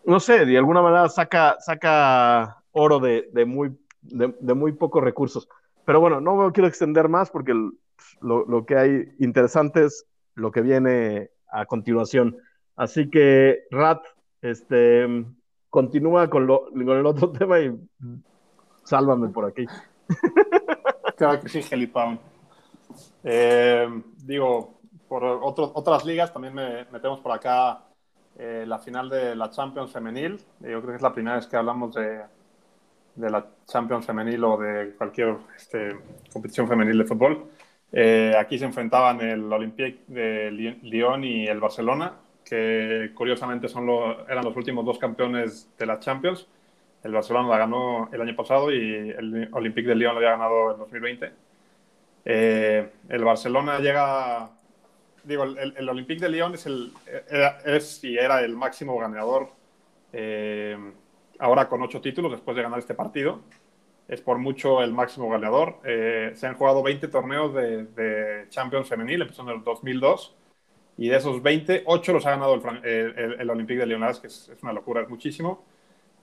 [SPEAKER 3] no sé, de alguna manera saca, saca oro de, de muy, de, de muy pocos recursos. Pero bueno, no me quiero extender más porque lo, lo que hay interesante es lo que viene a continuación. Así que, Rat, este, continúa con, lo, con el otro (laughs) tema y sálvame por aquí.
[SPEAKER 5] Claro que sí, Helipound. Eh, digo, por otras ligas también me- metemos por acá eh, la final de la Champions femenil. Yo creo que es la primera vez que hablamos de, la Champions femenil o de cualquier este, competición femenil de fútbol. Eh, aquí se enfrentaban el Olympique de Lyon y el Barcelona, que curiosamente eran los últimos dos campeones de la Champions. El Barcelona la ganó el año pasado y el Olympique de Lyon lo había ganado en 2020. Eh, el Barcelona llega, digo, el, el Olympique de Lyon es, el, era- es y era el máximo ganador eh, ahora con ocho títulos después de ganar este partido. Es por mucho el máximo goleador. Eh, se han jugado 20 torneos de, de Champions femenil, empezó en el 2002. Y de esos 20, 8 los ha ganado el, el, Olympique de Lyon, que es, es una locura, es muchísimo.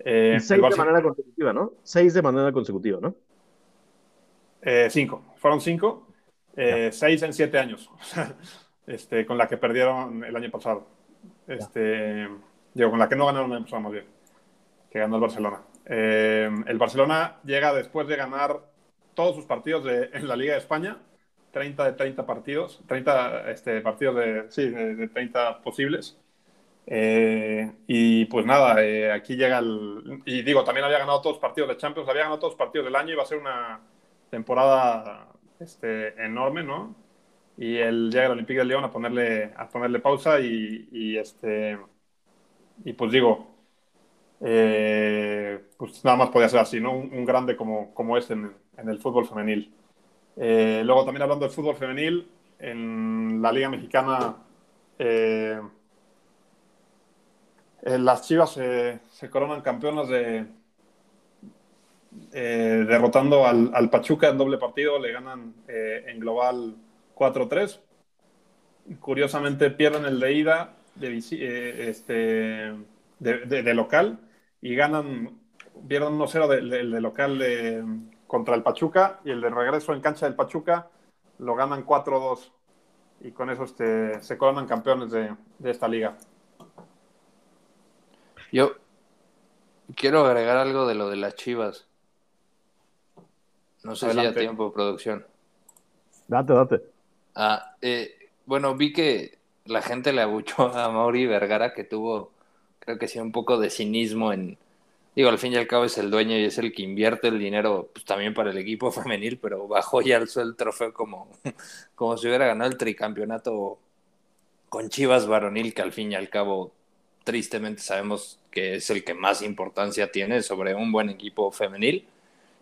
[SPEAKER 5] Eh,
[SPEAKER 3] Y seis de manera consecutiva, ¿no? Seis de manera consecutiva, ¿no?
[SPEAKER 5] Eh, cinco. Fueron cinco. Eh, seis en siete años. (laughs) este, con la que perdieron el año pasado. Este, digo, con la que no ganaron el año pasado, más bien. Que ganó el Barcelona. Eh, el Barcelona llega después de ganar todos sus partidos de- en la Liga de España. 30 de 30 partidos. 30 este, partidos de, sí, de, de 30 posibles. Eh, y pues nada, eh, aquí llega el. Y digo, también había ganado todos los partidos de Champions, había ganado todos los partidos del año y va a ser una temporada este, enorme, ¿no? Y él llega al Olympique de Lyon a ponerle, a ponerle pausa y, este. Y pues digo, eh, pues nada más podía ser así, ¿no? Un, grande como, como es en, el fútbol femenil. Eh, luego también hablando del fútbol femenil, en la Liga Mexicana. eh, las Chivas se, se coronan campeonas de eh, derrotando al, al Pachuca en doble partido, le ganan eh, en global 4-3. Curiosamente pierden el de ida de, eh, este, de, local y ganan, pierden 1-0 de, de- de local de- contra el Pachuca y el de regreso en cancha del Pachuca lo ganan 4-2 y con eso este, se coronan campeones de, de esta liga.
[SPEAKER 4] Yo quiero agregar algo de lo de las chivas. No sé
[SPEAKER 5] Adelante.
[SPEAKER 4] si a tiempo, producción.
[SPEAKER 3] Date, date.
[SPEAKER 4] Ah, eh, bueno, vi que la gente le abuchó (laughs) a Mauri Vergara, que tuvo, creo que sí, un poco de cinismo en. digo, al fin y al cabo es el dueño y es el que invierte el dinero pues, también para el equipo (laughs) femenil, pero bajó y alzó el trofeo como, (laughs) como si hubiera ganado el tricampeonato con Chivas varonil, que al fin y al cabo tristemente sabemos que es el que más importancia tiene sobre un buen equipo femenil.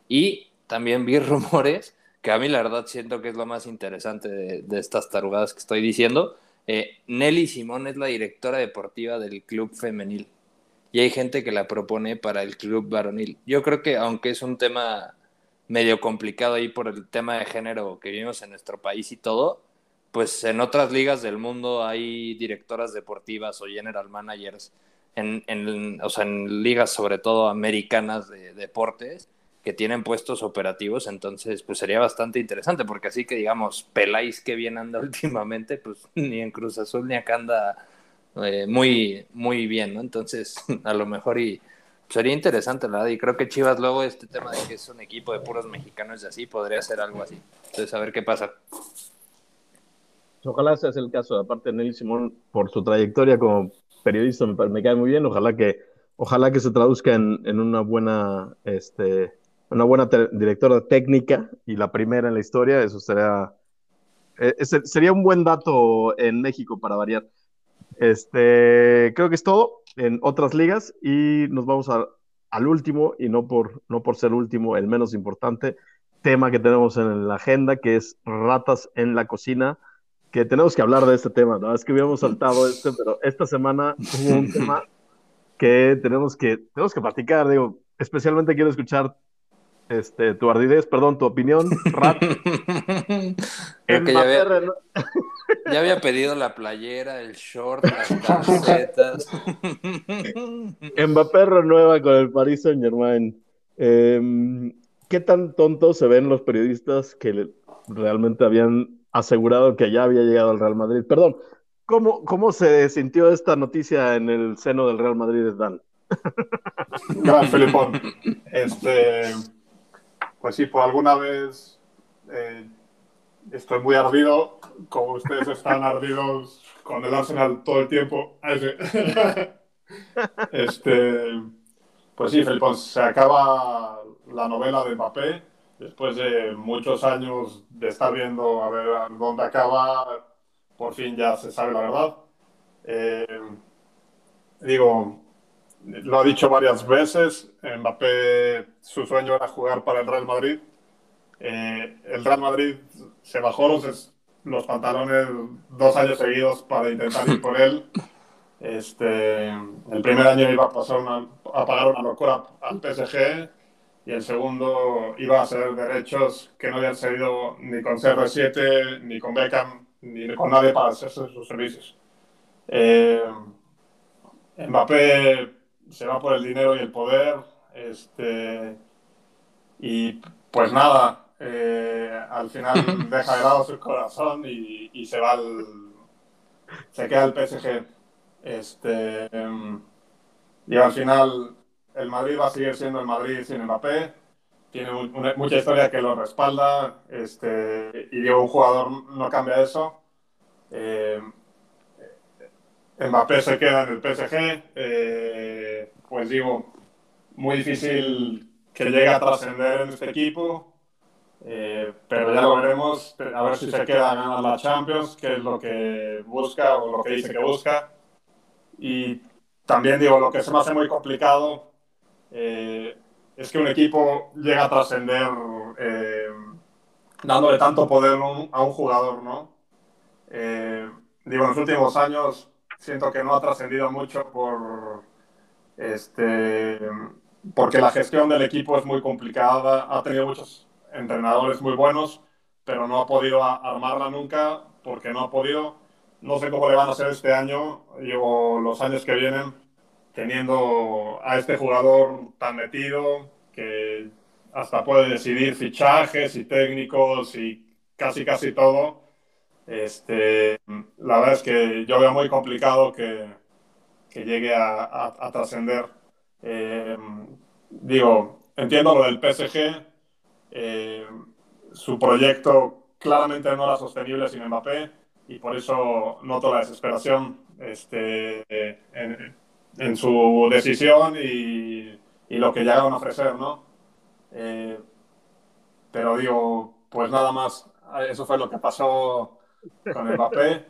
[SPEAKER 4] Y también vi (laughs) rumores, que a mí la verdad siento que es lo más interesante de, estas tarugadas que estoy diciendo. Eh, Nelly Simón es la directora deportiva del club femenil y hay gente que la propone para el club varonil. Yo creo que aunque es un tema medio complicado ahí por el tema de género que vivimos en nuestro país y todo, pues en otras ligas del mundo hay directoras deportivas o general managers, en, en o sea, en ligas sobre todo americanas de, deportes, que tienen puestos operativos, entonces pues sería bastante interesante, porque así que digamos, Peláis que bien anda (laughs) últimamente, pues ni en Cruz Azul ni acá anda eh, muy, muy bien, ¿no? Entonces, (laughs) a lo mejor y sería interesante, verdad, y creo que Chivas luego este tema de que es un equipo de puros mexicanos y así, podría ser algo así. Entonces, a ver qué pasa.
[SPEAKER 3] Ojalá sea el caso, aparte Nelly Simón, por su trayectoria como periodista, me, cae muy bien, ojalá que, ojalá que se traduzca en, una buena, este, una buena directora técnica y la primera en la historia, eso sería, eh, sería un buen dato en México para variar. Este, creo que es todo en otras ligas y nos vamos al último y no por, no por ser último, el menos importante tema que tenemos en la agenda, que es ratas en la cocina, que tenemos que hablar de este tema, ¿no? Es que habíamos saltado este, pero esta semana hubo un (laughs) tema que tenemos que, tenemos que platicar, digo, especialmente quiero escuchar este, tu ardidez, perdón, tu opinión, Rat. (laughs)
[SPEAKER 4] ya, había, (laughs) ya había pedido la playera, el short, las camisetas. (laughs)
[SPEAKER 3] Mbappé renueva con el Paris Saint Germain. Em, ¿Qué tan tontos se ven los periodistas que realmente habían asegurado que ya había llegado al Real Madrid? Perdón, ¿cómo, cómo se sintió esta noticia en el seno del Real Madrid, Dan?
[SPEAKER 5] Gran Felipón. Este pues sí, por alguna vez eh, estoy muy ardido, como ustedes están ardidos con el Arsenal todo el tiempo. (laughs) este, pues sí, Felipe, se acaba la novela de Mbappé, después de muchos años de estar viendo a ver dónde acaba, por fin ya se sabe la verdad. Eh, digo, lo ha dicho varias veces, Mbappé, su sueño era jugar para el Real Madrid. Eh, el Real Madrid se bajó los, los, pantalones dos años seguidos para intentar ir por él. Este, el primer año iba a, pasar a pagar una locura al PSG y el segundo iba a ser derechos que no habían seguido ni con CR7, ni con Beckham, ni con nadie para hacerse sus servicios. Eh, Mbappé se va por el dinero y el poder. Este, y pues nada, eh, al final (laughs) deja de lado su corazón y, se va al. se queda el PSG. Este, y al final el Madrid va a seguir siendo el Madrid sin Mbappé. Tiene mucha historia que lo respalda. Este, y digo, un jugador no cambia eso. Eh, Mbappé se queda en el PSG, eh, pues digo, muy difícil que llegue a trascender en este equipo, eh, pero ya lo veremos, a ver si se queda a ganar la Champions, que es lo que busca o lo que dice que busca. Y también digo, lo que se me hace muy complicado eh, es que un equipo llega a trascender dándole tanto poder a un jugador, ¿no? digo, en los últimos años siento que no ha trascendido mucho por este porque la gestión del equipo es muy complicada, ha tenido muchos entrenadores muy buenos, pero no ha podido armarla nunca porque no ha podido. No sé cómo le van a hacer este año, digo, los años que vienen, teniendo a este jugador tan metido que hasta puede decidir fichajes y técnicos y casi casi todo. Este, la verdad es que yo veo muy complicado que, que llegue a, a, trascender. Eh, digo, entiendo lo del PSG. Eh, su proyecto claramente no era sostenible sin Mbappé y por eso noto la desesperación este, en, en, su decisión y, y lo que llegaron a ofrecer, ¿no? Eh, pero digo, pues nada más, eso fue lo que pasó con el Mbappé.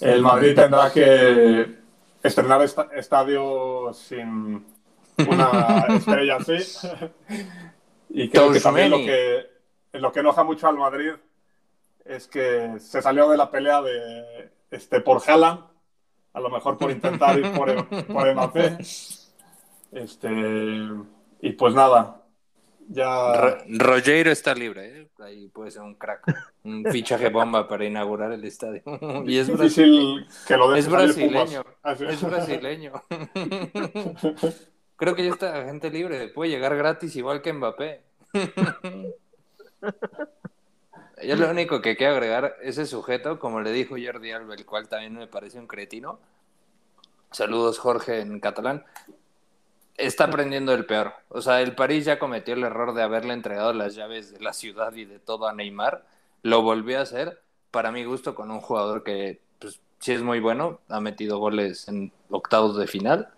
[SPEAKER 5] El Madrid tendrá que estrenar estadio sin una estrella así. y creo que también lo que, lo que enoja mucho al Madrid es que se salió de la pelea de este por Haaland, a lo mejor por intentar ir por, por Mbappé. Este, y pues nada, ya...
[SPEAKER 4] Rogero está libre, ¿eh? ahí puede ser un crack, un (laughs) fichaje bomba para inaugurar el estadio. (laughs) y es
[SPEAKER 5] difícil que lo
[SPEAKER 4] Es brasileño, es (laughs) brasileño. Creo que ya está gente libre, puede llegar gratis igual que Mbappé. Yo lo único que quiero agregar, ese sujeto, como le dijo Jordi Alba, el cual también me parece un cretino. Saludos, Jorge, en catalán está aprendiendo el peor. O sea, el París ya cometió el error de haberle entregado las llaves de la ciudad y de todo a Neymar. Lo volvió a hacer, para mi gusto, con un jugador que pues, sí es muy bueno. Ha metido goles en octavos de final.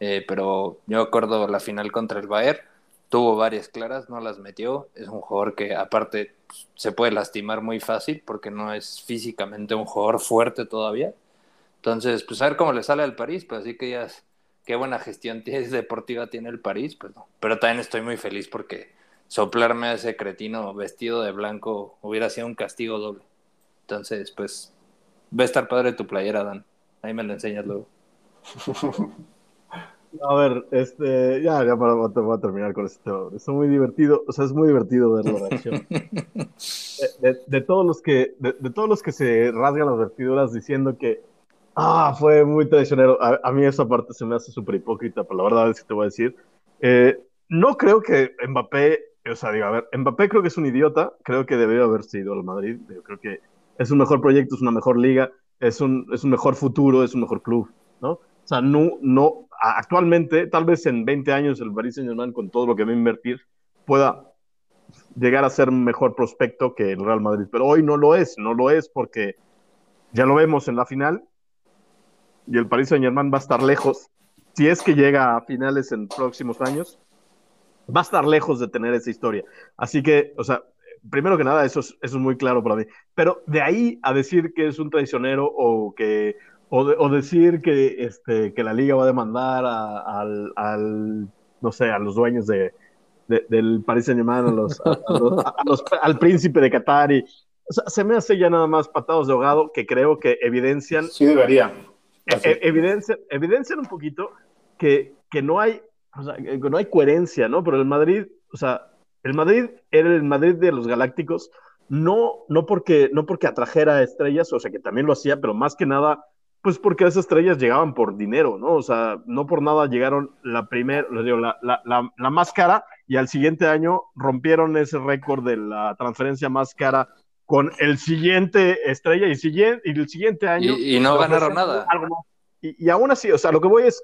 [SPEAKER 4] Eh, pero yo acuerdo la final contra el Bayern. Tuvo varias claras, no las metió. Es un jugador que aparte pues, se puede lastimar muy fácil porque no es físicamente un jugador fuerte todavía. Entonces, pues a ver cómo le sale al París, pues así que ya qué buena gestión (laughs) deportiva tiene el París, pues no. Pero también estoy muy feliz porque soplarme a ese cretino vestido de blanco hubiera sido un castigo doble. Entonces, pues, va a estar padre tu playera, Dan. Ahí me lo enseñas luego. (laughs)
[SPEAKER 3] A ver, este, ya, ya para, voy a terminar con esto. Es muy divertido, o sea, es muy divertido ver la reacción. (laughs) De, todos los que, de, todos los que se rasgan las vertiduras diciendo que Ah, fue muy traicionero. A, mí esa parte se me hace súper hipócrita, pero la verdad es que te voy a decir. Eh, no creo que Mbappé, o sea, digo, a ver, Mbappé creo que es un idiota, creo que debió haber sido al Madrid, yo creo que es un mejor proyecto, es una mejor liga, es un, es un mejor futuro, es un mejor club, ¿no? O sea, no, no, actualmente, tal vez en 20 años el Paris Saint-Germain, con todo lo que va a invertir, pueda llegar a ser mejor prospecto que el Real Madrid, pero hoy no lo es, no lo es porque ya lo vemos en la final, y el Paris Saint Germain va a estar lejos, si es que llega a finales en próximos años, va a estar lejos de tener esa historia. Así que, o sea, primero que nada, eso es, eso es muy claro para mí. Pero de ahí a decir que es un traicionero o que o, decir que, este, que la liga va a demandar al, al, no sé, a los dueños de, del Paris Saint Germain, a al príncipe de Qatar y, se me hace ya nada más patados de ahogado que creo que evidencian.
[SPEAKER 5] Sí, debería.
[SPEAKER 3] E, evidencia, evidencian un poquito que, que no hay, o sea, que no hay coherencia, ¿no? Pero el Madrid, o sea, el Madrid era el Madrid de los Galácticos, no, no, porque, no porque atrajera estrellas, o sea, que también lo hacía, pero más que nada, pues porque esas estrellas llegaban por dinero, ¿no? O sea, no por nada llegaron la primera, la, la, la, la, más cara y al siguiente año rompieron ese récord de la transferencia más cara con el siguiente estrella y, siguiente, y el siguiente año.
[SPEAKER 4] Y, no ganaron nada.
[SPEAKER 3] Y, y, aún así, o sea, lo que voy es,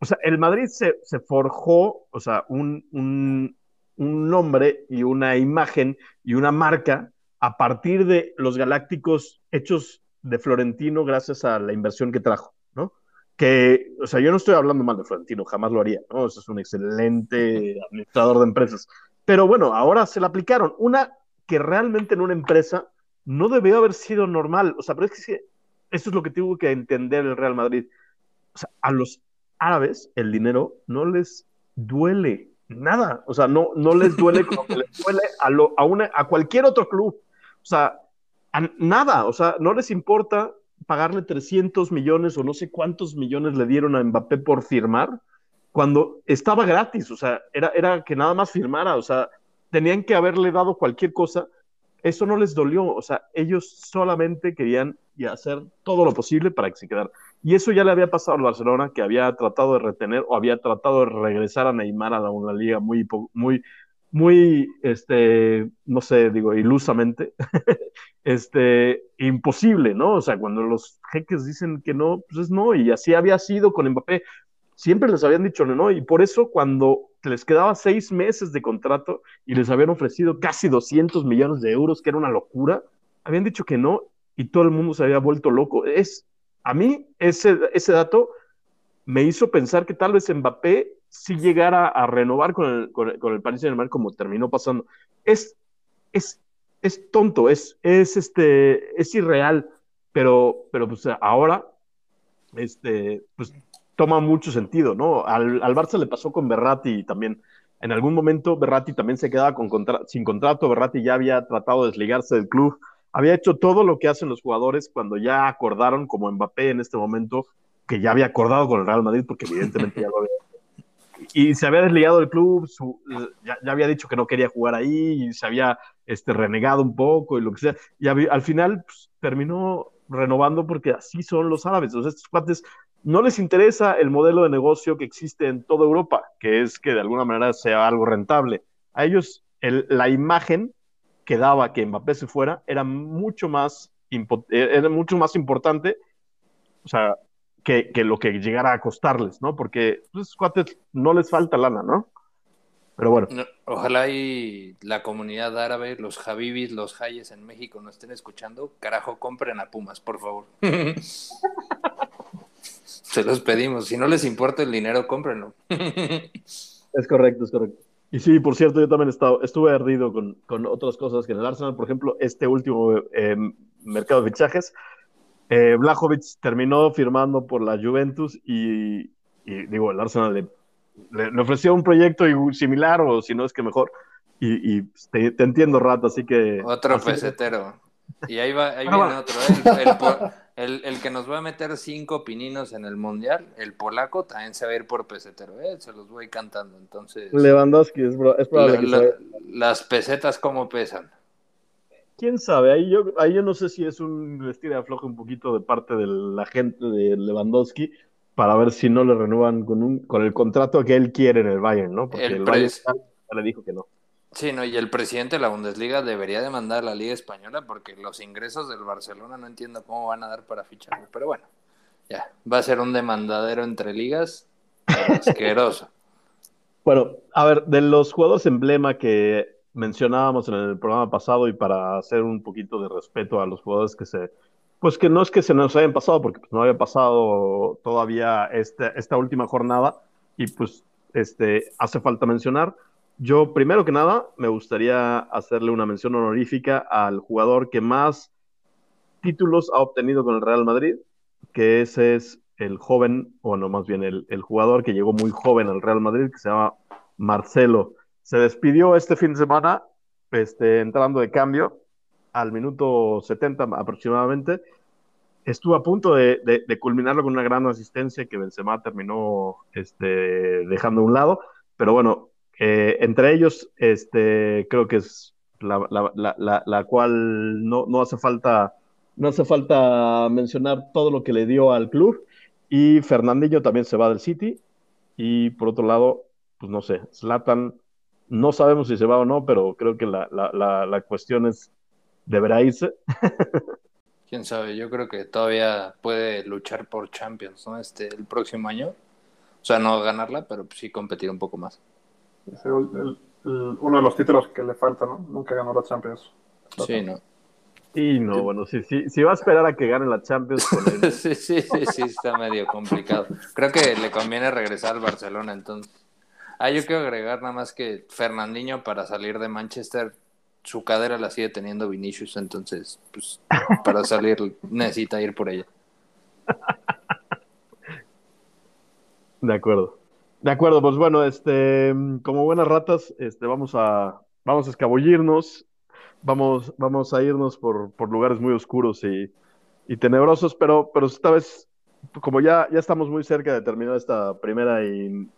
[SPEAKER 3] o sea, el Madrid se, se forjó, o sea, un, un, un, nombre y una imagen y una marca a partir de los Galácticos hechos de Florentino gracias a la inversión que trajo, ¿no? Que, o sea, yo no estoy hablando mal de Florentino, jamás lo haría, ¿no? es un excelente administrador de empresas. Pero bueno, ahora se le aplicaron. Una que realmente en una empresa no debió haber sido normal. O sea, pero es que eso es lo que tuvo que entender el Real Madrid. O sea, a los árabes el dinero no les duele nada. O sea, no, no les duele como que les duele a, lo, a, una, a cualquier otro club. O sea, nada. O sea, no les importa pagarle 300 millones o no sé cuántos millones le dieron a Mbappé por firmar cuando estaba gratis. O sea, era, era que nada más firmara. O sea, tenían que haberle dado cualquier cosa, eso no les dolió, o sea, ellos solamente querían hacer todo lo posible para que se quedara. Y eso ya le había pasado al Barcelona, que había tratado de retener o había tratado de regresar a Neymar a una liga muy, muy, muy, este, no sé, digo, ilusamente, (laughs) este, imposible, ¿no? O sea, cuando los jeques dicen que no, pues es no, y así había sido con Mbappé. Siempre les habían dicho no, y por eso cuando les quedaba seis meses de contrato y les habían ofrecido casi 200 millones de euros, que era una locura, habían dicho que no y todo el mundo se había vuelto loco. Es, a mí ese, ese dato me hizo pensar que tal vez Mbappé si llegara a renovar con el, con el, con Paris Saint-Germain como terminó pasando. Es, es, es tonto, es, es, este, es irreal, pero, pero pues ahora este, pues, toma mucho sentido, ¿no? Al, al Barça le pasó con Berratti también. En algún momento Berratti también se quedaba sin contrato, Berratti ya había tratado de desligarse del club, había hecho todo lo que hacen los jugadores cuando ya acordaron, como Mbappé en este momento, que ya había acordado con el Real Madrid, porque evidentemente ya lo había y se había desligado del club, ya, ya, había dicho que no quería jugar ahí, y se había este, renegado un poco y lo que sea. Y al final pues, terminó renovando porque así son los árabes. Estos cuates no les interesa el modelo de negocio que existe en toda Europa, que es que de alguna manera sea algo rentable. A ellos el, la imagen que daba que Mbappé se fuera era mucho más, era mucho más importante. O sea, que, que, lo que llegara a costarles, ¿no? Porque pues, cuates no les falta lana, ¿no? Pero bueno.
[SPEAKER 4] No, ojalá y la comunidad árabe, los Javibis, los Hayes en México nos estén escuchando. Carajo, compren a Pumas, por favor. (laughs) Se los pedimos. Si no les importa el dinero, cómprenlo. (laughs)
[SPEAKER 3] es correcto, es correcto. Y sí, por cierto, yo también estaba, estuve ardido con, con, otras cosas que en el Arsenal, por ejemplo, este último eh, mercado de fichajes, eh, Blajovic terminó firmando por la Juventus y, y digo, el Arsenal le, le, le, ofreció un proyecto similar o si no es que mejor. Y, y te, te, entiendo, Rato, así que...
[SPEAKER 4] Otro así pesetero. Que... Y ahí, va, ahí viene otro. ¿eh? El, el, el, que nos va a meter cinco pininos en el Mundial, el polaco, también se va a ir por pesetero. ¿eh? Se los voy cantando, entonces...
[SPEAKER 3] Lewandowski, es, es probable
[SPEAKER 4] la,
[SPEAKER 3] que
[SPEAKER 4] la, Las pesetas, ¿cómo pesan?
[SPEAKER 3] quién sabe, ahí yo, ahí yo no sé si es un vestir de afloje un poquito de parte de la gente de Lewandowski para ver si no le renuevan con, un, con el contrato que él quiere en el Bayern, ¿no? Porque el, el Bayern ya le dijo que no.
[SPEAKER 4] Sí, no, y el presidente de la Bundesliga debería demandar a la Liga Española porque los ingresos del Barcelona no entiendo cómo van a dar para ficharlo. Pero bueno, ya, va a ser un demandadero entre ligas asqueroso. (laughs)
[SPEAKER 3] bueno, a ver, de los jugadores emblema que mencionábamos en el programa pasado y para hacer un poquito de respeto a los jugadores que se, pues que no es que se nos hayan pasado, porque pues no había pasado todavía este, esta última jornada y pues este, hace falta mencionar. Yo, primero que nada, me gustaría hacerle una mención honorífica al jugador que más títulos ha obtenido con el Real Madrid, que ese es el joven, o no, más bien el, jugador que llegó muy joven al Real Madrid, que se llama Marcelo se despidió este fin de semana, este, entrando de cambio al minuto 70 aproximadamente. Estuvo a punto de, de, de culminarlo con una gran asistencia que Benzema terminó este, dejando a un lado, pero bueno, eh, entre ellos este, creo que es la, la, la, la cual no, no, hace falta, no hace falta mencionar todo lo que le dio al club. Y Fernandinho también se va del City. Y por otro lado, pues no sé, Zlatan no sabemos si se va o no, pero creo que la, la, cuestión es, ¿deberá irse? (laughs)
[SPEAKER 4] Quién sabe, yo creo que todavía puede luchar por Champions, ¿no? Este, el próximo año. O sea, no ganarla, pero sí competir un poco más.
[SPEAKER 5] Es el, el, el, uno de los títulos que le falta, ¿no? Nunca ganó la Champions.
[SPEAKER 4] Sí, ¿no?
[SPEAKER 3] Y no, bueno, si, si, si va a esperar a que gane la Champions con (laughs)
[SPEAKER 4] sí, sí, sí, sí, está medio complicado. Creo que le conviene regresar al Barcelona, entonces. Ah, yo quiero agregar nada más que Fernandinho para salir de Manchester, su cadera la sigue teniendo Vinicius, entonces, pues, para salir necesita ir por ella.
[SPEAKER 3] De acuerdo. De acuerdo, pues bueno, este, como buenas ratas, este, vamos a, vamos a escabullirnos, vamos, vamos a irnos por, por lugares muy oscuros y, y tenebrosos, pero, pero esta vez, como ya, ya estamos muy cerca de terminar esta primera y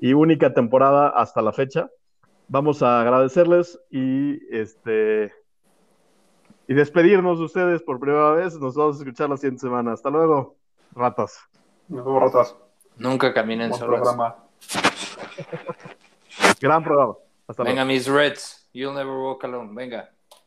[SPEAKER 3] y única temporada hasta la fecha. Vamos a agradecerles y este y despedirnos de ustedes por primera vez. Nos vamos a escuchar la siguiente semana. Hasta luego, ratas.
[SPEAKER 5] Nos vemos, ratas.
[SPEAKER 4] Nunca caminen solos.
[SPEAKER 3] Gran programa. Hasta
[SPEAKER 4] Venga,
[SPEAKER 3] luego.
[SPEAKER 4] mis Reds. You'll never walk alone. Venga.